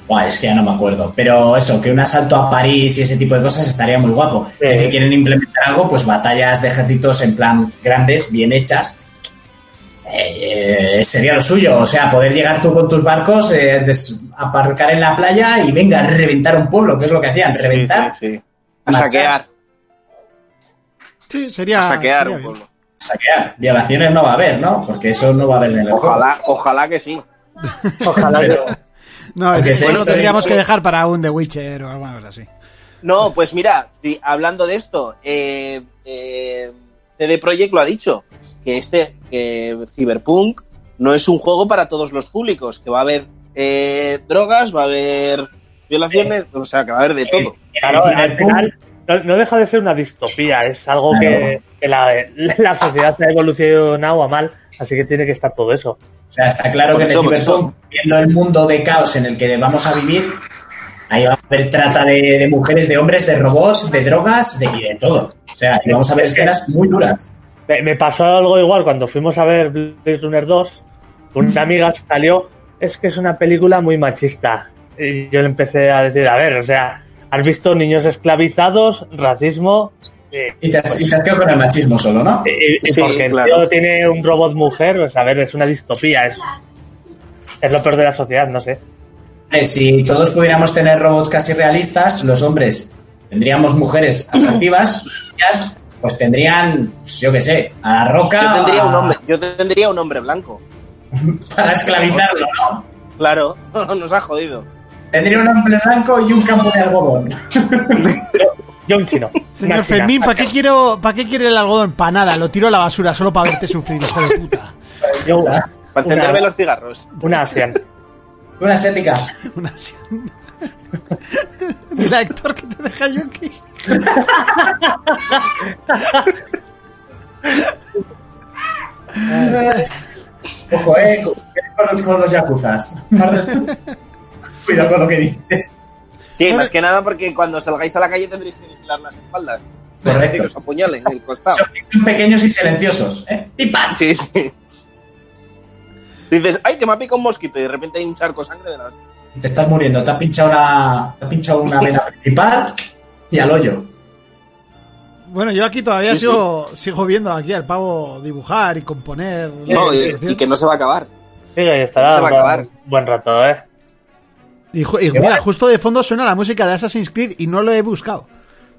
Speaker 4: Buah, es que ya no me acuerdo. Pero eso, que un asalto a París y ese tipo de cosas estaría muy guapo.
Speaker 5: Sí.
Speaker 4: Que quieren implementar algo, pues batallas de ejércitos en plan grandes, bien hechas. Eh, eh, sería lo suyo. O sea, poder llegar tú con tus barcos, eh, des- aparcar en la playa y venga, reventar un pueblo, que es lo que hacían, reventar,
Speaker 6: Sí, sí. A saquear,
Speaker 3: Sí, sería.
Speaker 6: a saquear
Speaker 3: sería
Speaker 6: un pueblo.
Speaker 4: saquear. Violaciones no va a haber, ¿no? Porque eso no va a haber en el juego.
Speaker 6: Ojalá, ojalá que sí.
Speaker 5: Ojalá que-
Speaker 4: Pero,
Speaker 3: No,
Speaker 4: sea
Speaker 3: lo
Speaker 4: historia-
Speaker 3: tendríamos que dejar para un The Witcher o alguna cosa así.
Speaker 6: No, pues mira, hablando de esto, eh, eh, CD Projekt lo ha dicho, que este que Cyberpunk no es un juego para todos los públicos, que va a haber eh, drogas, va a haber violaciones, o sea, que va a haber de todo.
Speaker 5: Claro,
Speaker 4: en
Speaker 5: al final no, no deja de ser una distopía, es algo
Speaker 4: Claro.
Speaker 5: que, que la, la sociedad ha evolucionado a mal, así que tiene que estar todo eso.
Speaker 4: O sea, está claro que en el. Cyberpunk, viendo el mundo de caos en el que vamos a vivir, ahí va a haber trata de, de mujeres, de hombres, de robots, de drogas de, y de todo. O sea, y vamos a ver escenas muy duras.
Speaker 5: Me, me pasó algo igual cuando fuimos a ver Blade Runner 2. Una amiga salió, es que es una película muy machista. Y yo le empecé a decir, a ver, o sea, has visto niños esclavizados, racismo. eh,
Speaker 4: Y te, has, y te has quedado con el machismo solo, ¿no?
Speaker 5: y, y
Speaker 6: Sí,
Speaker 5: porque el
Speaker 6: claro.
Speaker 5: tío tiene un robot mujer, pues a ver, es una distopía, es, es lo peor de la sociedad, no sé.
Speaker 4: Eh, Si todos pudiéramos tener robots casi realistas, los hombres tendríamos mujeres atractivas ellas, pues tendrían, pues, yo qué sé, a la roca
Speaker 6: Yo tendría un hombre, yo tendría un hombre blanco.
Speaker 4: para esclavizarlo, ¿no?
Speaker 6: Claro, nos ha jodido.
Speaker 4: Tendría un hombre blanco y un campo de algodón.
Speaker 5: Yo un chino.
Speaker 3: Señor. Fermín, ¿para qué, quiero, ¿para qué quiere el algodón? Para nada, lo tiro a la basura solo para verte sufrir, hijo de puta.
Speaker 5: Yo,
Speaker 6: Para encenderme
Speaker 5: una,
Speaker 6: los cigarros.
Speaker 5: una asian.
Speaker 4: Una asiática.
Speaker 3: Una asian. Dile a Héctor que te deja yo aquí.
Speaker 4: Ojo, eh, con, con los yakuzas. Cuidado con lo que dices.
Speaker 6: Sí, más que nada porque cuando salgáis a la calle tendréis que vigilar las espaldas.
Speaker 4: Correcto.
Speaker 6: Que os apuñalen en el costado.
Speaker 4: Son, pequeños y silenciosos, ¿eh? ¡Y.
Speaker 6: Sí, sí. Dices, ay, que me ha picado un mosquito y de repente hay un charco de sangre de la...
Speaker 4: Te estás muriendo, te ha pinchado una, te ha pinchado una vena principal y al hoyo.
Speaker 3: Bueno, yo aquí todavía
Speaker 6: Sí,
Speaker 3: sigo, sigo viendo aquí al pavo dibujar y componer.
Speaker 6: No, y, que no se va a acabar.
Speaker 5: Sí, que estará
Speaker 6: Se va a acabar.
Speaker 5: buen rato, ¿eh?
Speaker 3: Y, mira, justo de fondo suena la música de Assassin's Creed y no lo he buscado.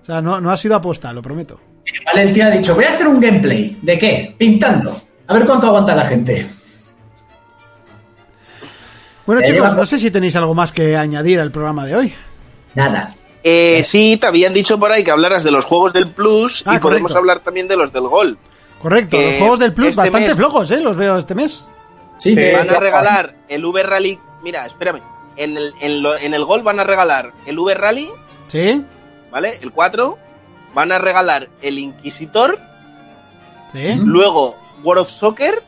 Speaker 3: O sea, no, no ha sido aposta, lo prometo.
Speaker 4: Vale, el tío ha dicho, voy a hacer un gameplay. ¿De qué? Pintando. A ver cuánto aguanta la gente.
Speaker 3: Bueno, chicos, no sé si tenéis algo más que añadir al programa de hoy.
Speaker 4: Nada.
Speaker 6: Eh, sí, te habían dicho por ahí que hablaras de los juegos del Plus
Speaker 3: Ah,
Speaker 6: y podemos hablar también de los del Gol.
Speaker 3: Correcto, los juegos del Plus
Speaker 6: este
Speaker 3: bastante
Speaker 6: mes-
Speaker 3: flojos, ¿eh? Los veo este mes.
Speaker 4: Sí, que
Speaker 6: Van a regalar el V Rally. Mira, espérame. En el, en, lo- en el Gol van a regalar el V Rally,
Speaker 3: ¿Sí?
Speaker 6: ¿vale? El 4. Van a regalar el Inquisitor.
Speaker 3: ¿Sí?
Speaker 6: Luego World of Soccer.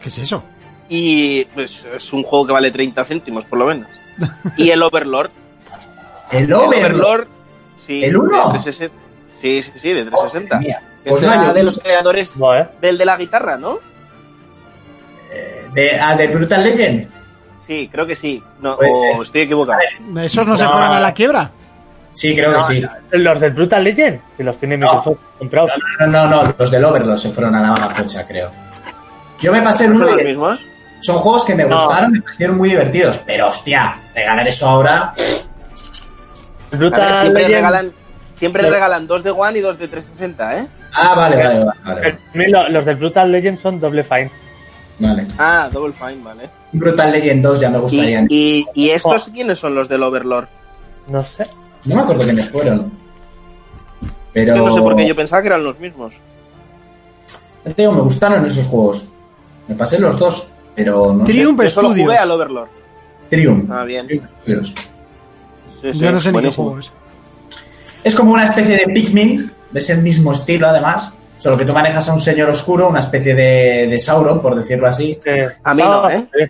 Speaker 3: ¿Qué es eso?
Speaker 6: Y pues, es un juego que vale 30 céntimos, por lo menos. Y el Overlord.
Speaker 4: El
Speaker 6: El
Speaker 4: Overlord.
Speaker 6: Sí,
Speaker 4: ¿El uno?
Speaker 6: de 360. Sí, sí, sí, de 360.
Speaker 4: Madre mía.
Speaker 6: Que
Speaker 4: Pues
Speaker 6: será
Speaker 4: no, yo-
Speaker 6: de los creadores
Speaker 5: No, ¿eh?
Speaker 6: del de la guitarra, ¿no?
Speaker 4: De, ah, de Brutal Legend.
Speaker 6: Sí, creo que sí. No, o estoy equivocado.
Speaker 3: ¿Esos no, se fueron a la quiebra?
Speaker 4: Sí, creo que sí.
Speaker 5: Los del Brutal Legend, si los tiene Microsoft comprados.
Speaker 4: No, no, no, los del Overlord se fueron a la baja pocha, creo. Yo me pasé el
Speaker 6: ¿No
Speaker 4: uno
Speaker 6: son los mismos?
Speaker 4: son juegos que me
Speaker 5: No.
Speaker 4: gustaron, me parecieron muy divertidos. Pero hostia, regalar eso ahora.
Speaker 5: Brutal
Speaker 6: siempre
Speaker 5: Legend,
Speaker 6: regalan, siempre
Speaker 5: Sí.
Speaker 6: regalan dos de One y dos de 360, ¿eh?
Speaker 4: Ah, vale, vale, vale. vale,
Speaker 5: los del Brutal Legend son doble fine.
Speaker 4: vale.
Speaker 6: Ah, Double Fine, vale.
Speaker 4: Brutal Legend 2 ya me gustaría.
Speaker 6: ¿Y, y, y estos quiénes son los del Overlord?
Speaker 5: No sé.
Speaker 4: No me acuerdo quiénes fueron. Pero.
Speaker 6: Yo no sé por qué yo pensaba que eran los mismos.
Speaker 4: Te digo, me gustaron esos juegos. Me pasé los dos, pero no sé.
Speaker 3: Triumph
Speaker 6: Yo solo jugué al Overlord.
Speaker 4: Triumph.
Speaker 6: Ah, bien.
Speaker 4: Triumph Studios.
Speaker 6: Sí,
Speaker 3: Yo no sé ni qué juego es.
Speaker 4: Es como una especie de Pikmin, de ese mismo estilo además. Solo que tú manejas a un señor oscuro, una especie de, de Sauron, por decirlo así.
Speaker 5: Eh,
Speaker 6: A mí no, ¿eh?
Speaker 5: sí.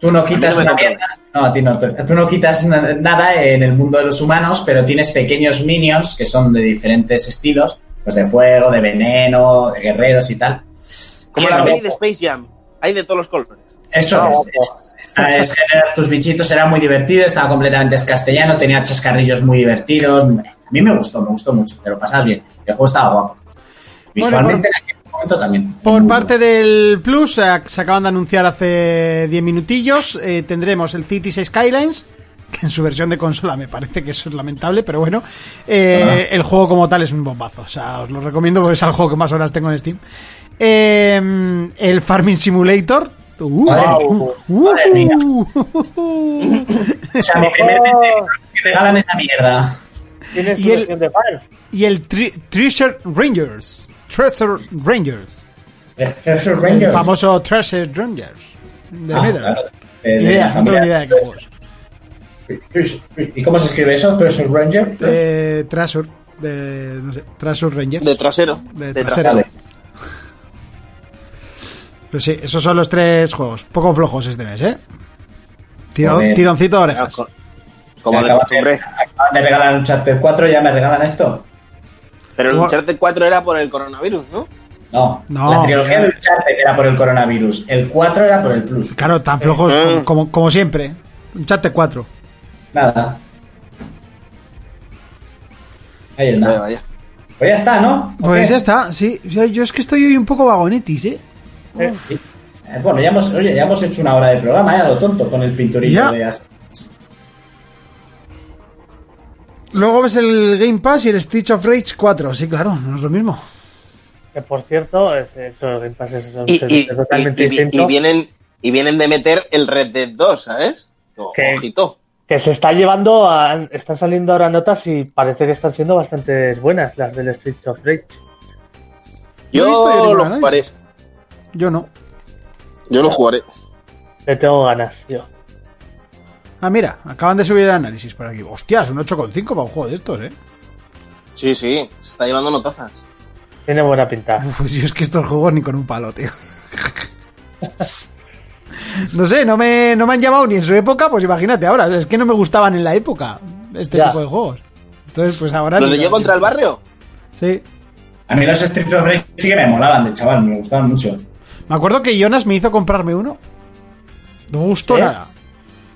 Speaker 4: Tú no quitas
Speaker 6: no
Speaker 4: una
Speaker 6: me
Speaker 4: mierda. No, a ti no. Tú tú no quitas na- nada en el mundo de los humanos, pero tienes pequeños minions que son de diferentes estilos. Pues de fuego, de veneno, de guerreros y tal.
Speaker 6: Como
Speaker 4: Y
Speaker 6: la peli de Space Jam. Hay de todos los colores.
Speaker 4: Eso
Speaker 5: Ah,
Speaker 4: es, es- esta es generar tus bichitos, era muy divertido, estaba completamente en castellano, tenía chascarrillos muy divertidos. A mí me gustó, me gustó mucho, te lo pasas bien. El juego estaba guapo. Visualmente en aquel momento también.
Speaker 3: Por parte
Speaker 4: bueno.
Speaker 3: del Plus, eh, se acaban de anunciar hace 10 minutillos, eh, tendremos el Cities Skylines, que en su versión de consola me parece que eso es lamentable, pero bueno, eh, el juego como tal es un bombazo, o sea, os lo recomiendo porque es el juego que más horas tengo en Steam. Eh, el Farming Simulator. Uh,
Speaker 4: Madre mía.
Speaker 3: uh, uh,
Speaker 4: Madre mía.
Speaker 3: uh,
Speaker 4: O sea, mi primer mente, que regalan esa mierda.
Speaker 5: Tiene su
Speaker 3: Y el-
Speaker 5: versión de fans.
Speaker 3: y el Tri- Treasure Rangers. Treasure Rangers.
Speaker 4: Treasure
Speaker 3: El
Speaker 4: Rangers.
Speaker 3: famoso Treasure Rangers. De
Speaker 4: Ah,
Speaker 3: Nether.
Speaker 4: claro, de- de
Speaker 3: idea, no idea de qué.
Speaker 4: ¿Y cómo se escribe eso? Treasure Ranger.
Speaker 3: Eh, Treasure. De, no sé, Treasure Rangers.
Speaker 6: De trasero.
Speaker 3: De
Speaker 6: De
Speaker 3: trasero. Pues sí, esos son los tres juegos. Poco flojos este mes, ¿eh? Tiro- tironcito de orejas.
Speaker 6: Como
Speaker 4: Se
Speaker 6: de costumbre.
Speaker 4: Acaban de regalar un Uncharted 4, ya me regalan esto.
Speaker 6: Pero el Uncharted 4 era por el coronavirus, ¿no?
Speaker 4: No,
Speaker 3: No.
Speaker 4: la trilogía de Uncharted era por el coronavirus. El 4 era por el Plus.
Speaker 3: Claro, tan flojos
Speaker 6: Eh.
Speaker 3: como, como, como siempre. Un chat de 4.
Speaker 4: Nada. Ahí es
Speaker 6: Vaya,
Speaker 4: nada.
Speaker 6: vaya.
Speaker 4: Pues ya está, ¿no? ¿O
Speaker 3: Pues
Speaker 4: qué?
Speaker 3: ya está, sí. Yo es que estoy hoy un poco vagonetis, ¿eh?
Speaker 5: Eh,
Speaker 4: Eh, Bueno, ya hemos, oye, ya hemos hecho una hora de programa, ya lo tonto, con el pinturillo
Speaker 3: Ya.
Speaker 4: de As-
Speaker 3: Luego ves el Game Pass y el Stitch of Rage 4. Sí, claro, no es lo mismo.
Speaker 5: Que por cierto, es, eso, Game Pass es, es-
Speaker 6: Y, y-
Speaker 5: es totalmente
Speaker 6: y- y- vienen, y vienen de meter el Red Dead 2, ¿sabes? Ojito.
Speaker 5: Que se está llevando a, están saliendo ahora notas y parece que están siendo bastante buenas las del Street of Rage.
Speaker 3: No he visto
Speaker 6: Yo
Speaker 3: ningún
Speaker 6: lo
Speaker 3: análisis. Yo no.
Speaker 6: Yo lo jugaré.
Speaker 5: Le tengo ganas, yo.
Speaker 3: Ah, mira, acaban de subir el análisis por aquí. Hostias, un 8,5 para un juego de estos, ¿eh?
Speaker 6: Sí, sí, se está llevando notazas.
Speaker 5: Tiene buena pinta.
Speaker 3: Uf, yo es que estos juegos ni con un palo, tío. No sé, no me, no me han llamado ni en su época, pues imagínate ahora. Es que no me gustaban en la época este
Speaker 5: Ya.
Speaker 3: tipo de juegos. Entonces, pues ahora.
Speaker 6: ¿Los de yo contra el barrio?
Speaker 3: Sí.
Speaker 4: A mí los Street of Rage sí que me molaban de chaval, me gustaban mucho.
Speaker 3: Me acuerdo que Jonas me hizo comprarme uno. No me gustó
Speaker 5: ¿Eh?
Speaker 3: nada.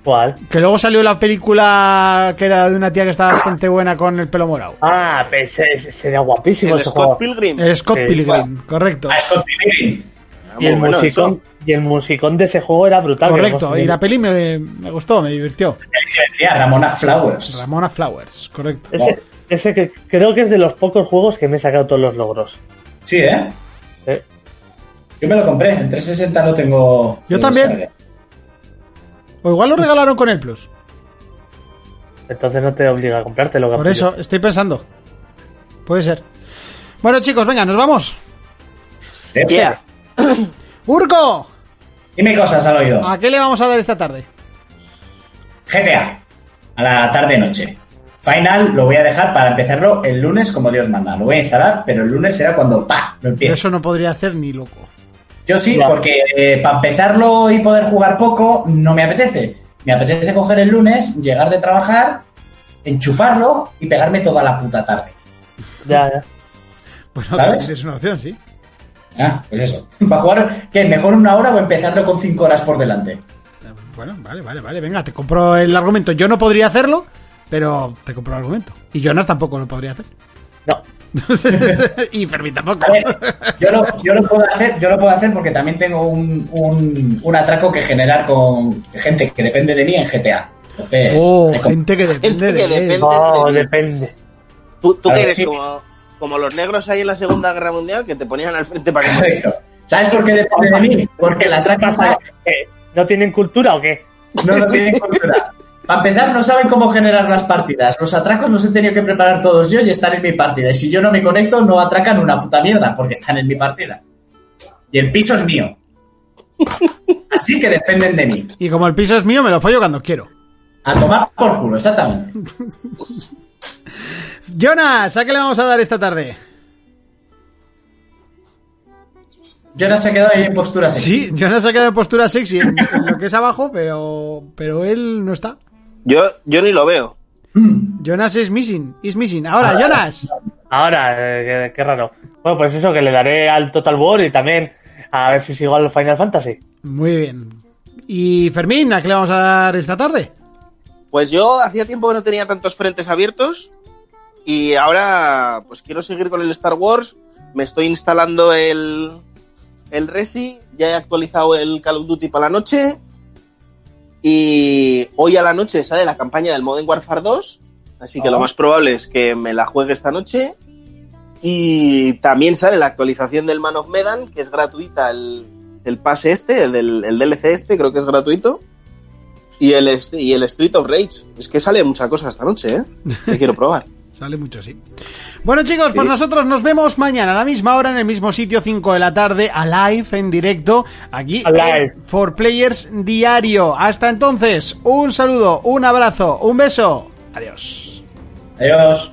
Speaker 5: ¿Cuál?
Speaker 3: Que luego salió la película que era de una tía que estaba bastante buena con el pelo morado.
Speaker 5: Ah, pues, ese- sería guapísimo
Speaker 6: El
Speaker 5: ese
Speaker 6: Scott
Speaker 5: juego.
Speaker 6: Pilgrim.
Speaker 3: El Scott
Speaker 5: Sí,
Speaker 3: Pilgrim, correcto.
Speaker 4: Ah, Scott Pilgrim.
Speaker 6: Ah,
Speaker 5: Y el,
Speaker 6: bueno
Speaker 5: musicón, y el musicón de ese juego era brutal.
Speaker 3: Correcto, y la peli me, me gustó, me divirtió.
Speaker 4: Ramona Flowers.
Speaker 3: Ramona Flowers, correcto.
Speaker 5: Ese, ese que creo que es de los pocos juegos que me he sacado todos los logros.
Speaker 4: Sí, ¿eh?
Speaker 5: ¿eh?
Speaker 4: Yo me lo compré, en 360 lo tengo.
Speaker 3: Yo también. O igual lo regalaron con el Plus.
Speaker 5: Entonces no te obliga a comprártelo.
Speaker 3: Por eso, estoy pensando. Puede ser. Bueno, chicos, venga, nos vamos.
Speaker 4: Sí.
Speaker 6: Yeah.
Speaker 3: ¡Urco!
Speaker 4: Dime cosas al oído.
Speaker 3: ¿A qué le vamos a dar esta tarde?
Speaker 4: GTA. A la tarde-noche. Final lo voy a dejar para empezarlo el lunes como Dios manda. Lo voy a instalar, pero el lunes será cuando ¡pa! lo
Speaker 3: Yo
Speaker 4: empiece.
Speaker 3: eso no podría hacer ni loco.
Speaker 4: Yo sí, porque eh, para empezarlo y poder jugar poco, no me apetece. Me apetece coger el lunes, llegar de trabajar, enchufarlo y pegarme toda la puta tarde.
Speaker 5: Ya, ya.
Speaker 3: Bueno,
Speaker 4: ¿Sabes?
Speaker 3: es una opción, sí.
Speaker 4: Ah, pues eso. Para jugar, ¿qué? ¿Mejor una hora o empezarlo con cinco horas por delante?
Speaker 3: Bueno, vale, vale, vale. Venga, te compro el argumento. Yo no podría hacerlo, pero te compro el argumento. Y Jonas tampoco lo podría hacer.
Speaker 5: No.
Speaker 3: y Fermín tampoco.
Speaker 4: Ver, yo lo, yo lo puedo hacer, yo lo puedo hacer porque también tengo un, un, un atraco que generar con gente que depende de mí en GTA. Entonces,
Speaker 3: Oh, gente que depende
Speaker 6: Gente que
Speaker 3: de él.
Speaker 6: depende.
Speaker 5: No,
Speaker 6: de-
Speaker 5: depende.
Speaker 6: ¿Tú, que
Speaker 4: ver,
Speaker 6: eres
Speaker 4: sí.
Speaker 6: como, como los negros ahí en la Segunda Guerra Mundial que te ponían al frente para que.
Speaker 4: ¿Sabes por qué depende de mí? Porque el atraco.
Speaker 5: ¿No tienen cultura o qué?
Speaker 4: No lo tienen cultura. Para empezar, no saben cómo generar las partidas. Los atracos los he tenido que preparar todos yo y están en mi partida. Y si yo no me conecto, no atracan una puta mierda porque están en mi partida. Y el piso es mío. Así que dependen de mí.
Speaker 3: Y como el piso es mío, me lo follo cuando quiero.
Speaker 4: A tomar por culo, exactamente.
Speaker 3: Jonas, ¿a qué le vamos a dar esta tarde?
Speaker 4: Jonas se ha quedado ahí en postura sexy.
Speaker 3: Sí, Jonas ha quedado en postura sexy en, en lo que es abajo, pero, pero él no está.
Speaker 6: Yo, yo ni lo veo.
Speaker 3: Jonas es missing, is missing. Ahora, Jonas.
Speaker 5: Ahora, eh, qué, qué raro. Bueno, pues eso, que le daré al Total War y también a ver si sigo al Final Fantasy.
Speaker 3: Muy bien. Y Fermín, ¿a qué le vamos a dar esta tarde?
Speaker 6: Pues yo hacía tiempo que no tenía tantos frentes abiertos y ahora pues quiero seguir con el Star Wars. Me estoy instalando el, el Resi, ya he actualizado el Call of Duty para la noche y hoy a la noche sale la campaña del Modern Warfare 2, así que lo más probable es que me la juegue esta noche. Y también sale la actualización del Man of Medan, que es gratuita el, el pase este, el, del, el DLC este, creo que es gratuito. Y el, y el Street of Rage. Es que sale mucha cosa esta noche, ¿eh? Que quiero probar.
Speaker 3: Sale mucho así. Bueno, chicos, pues nosotros nos vemos mañana a la misma hora, en el mismo sitio, 5 de la tarde, a live, en directo, aquí,
Speaker 5: Alive.
Speaker 3: For Players Diario. Hasta entonces, un saludo, un abrazo, un beso. Adiós.
Speaker 4: Adiós.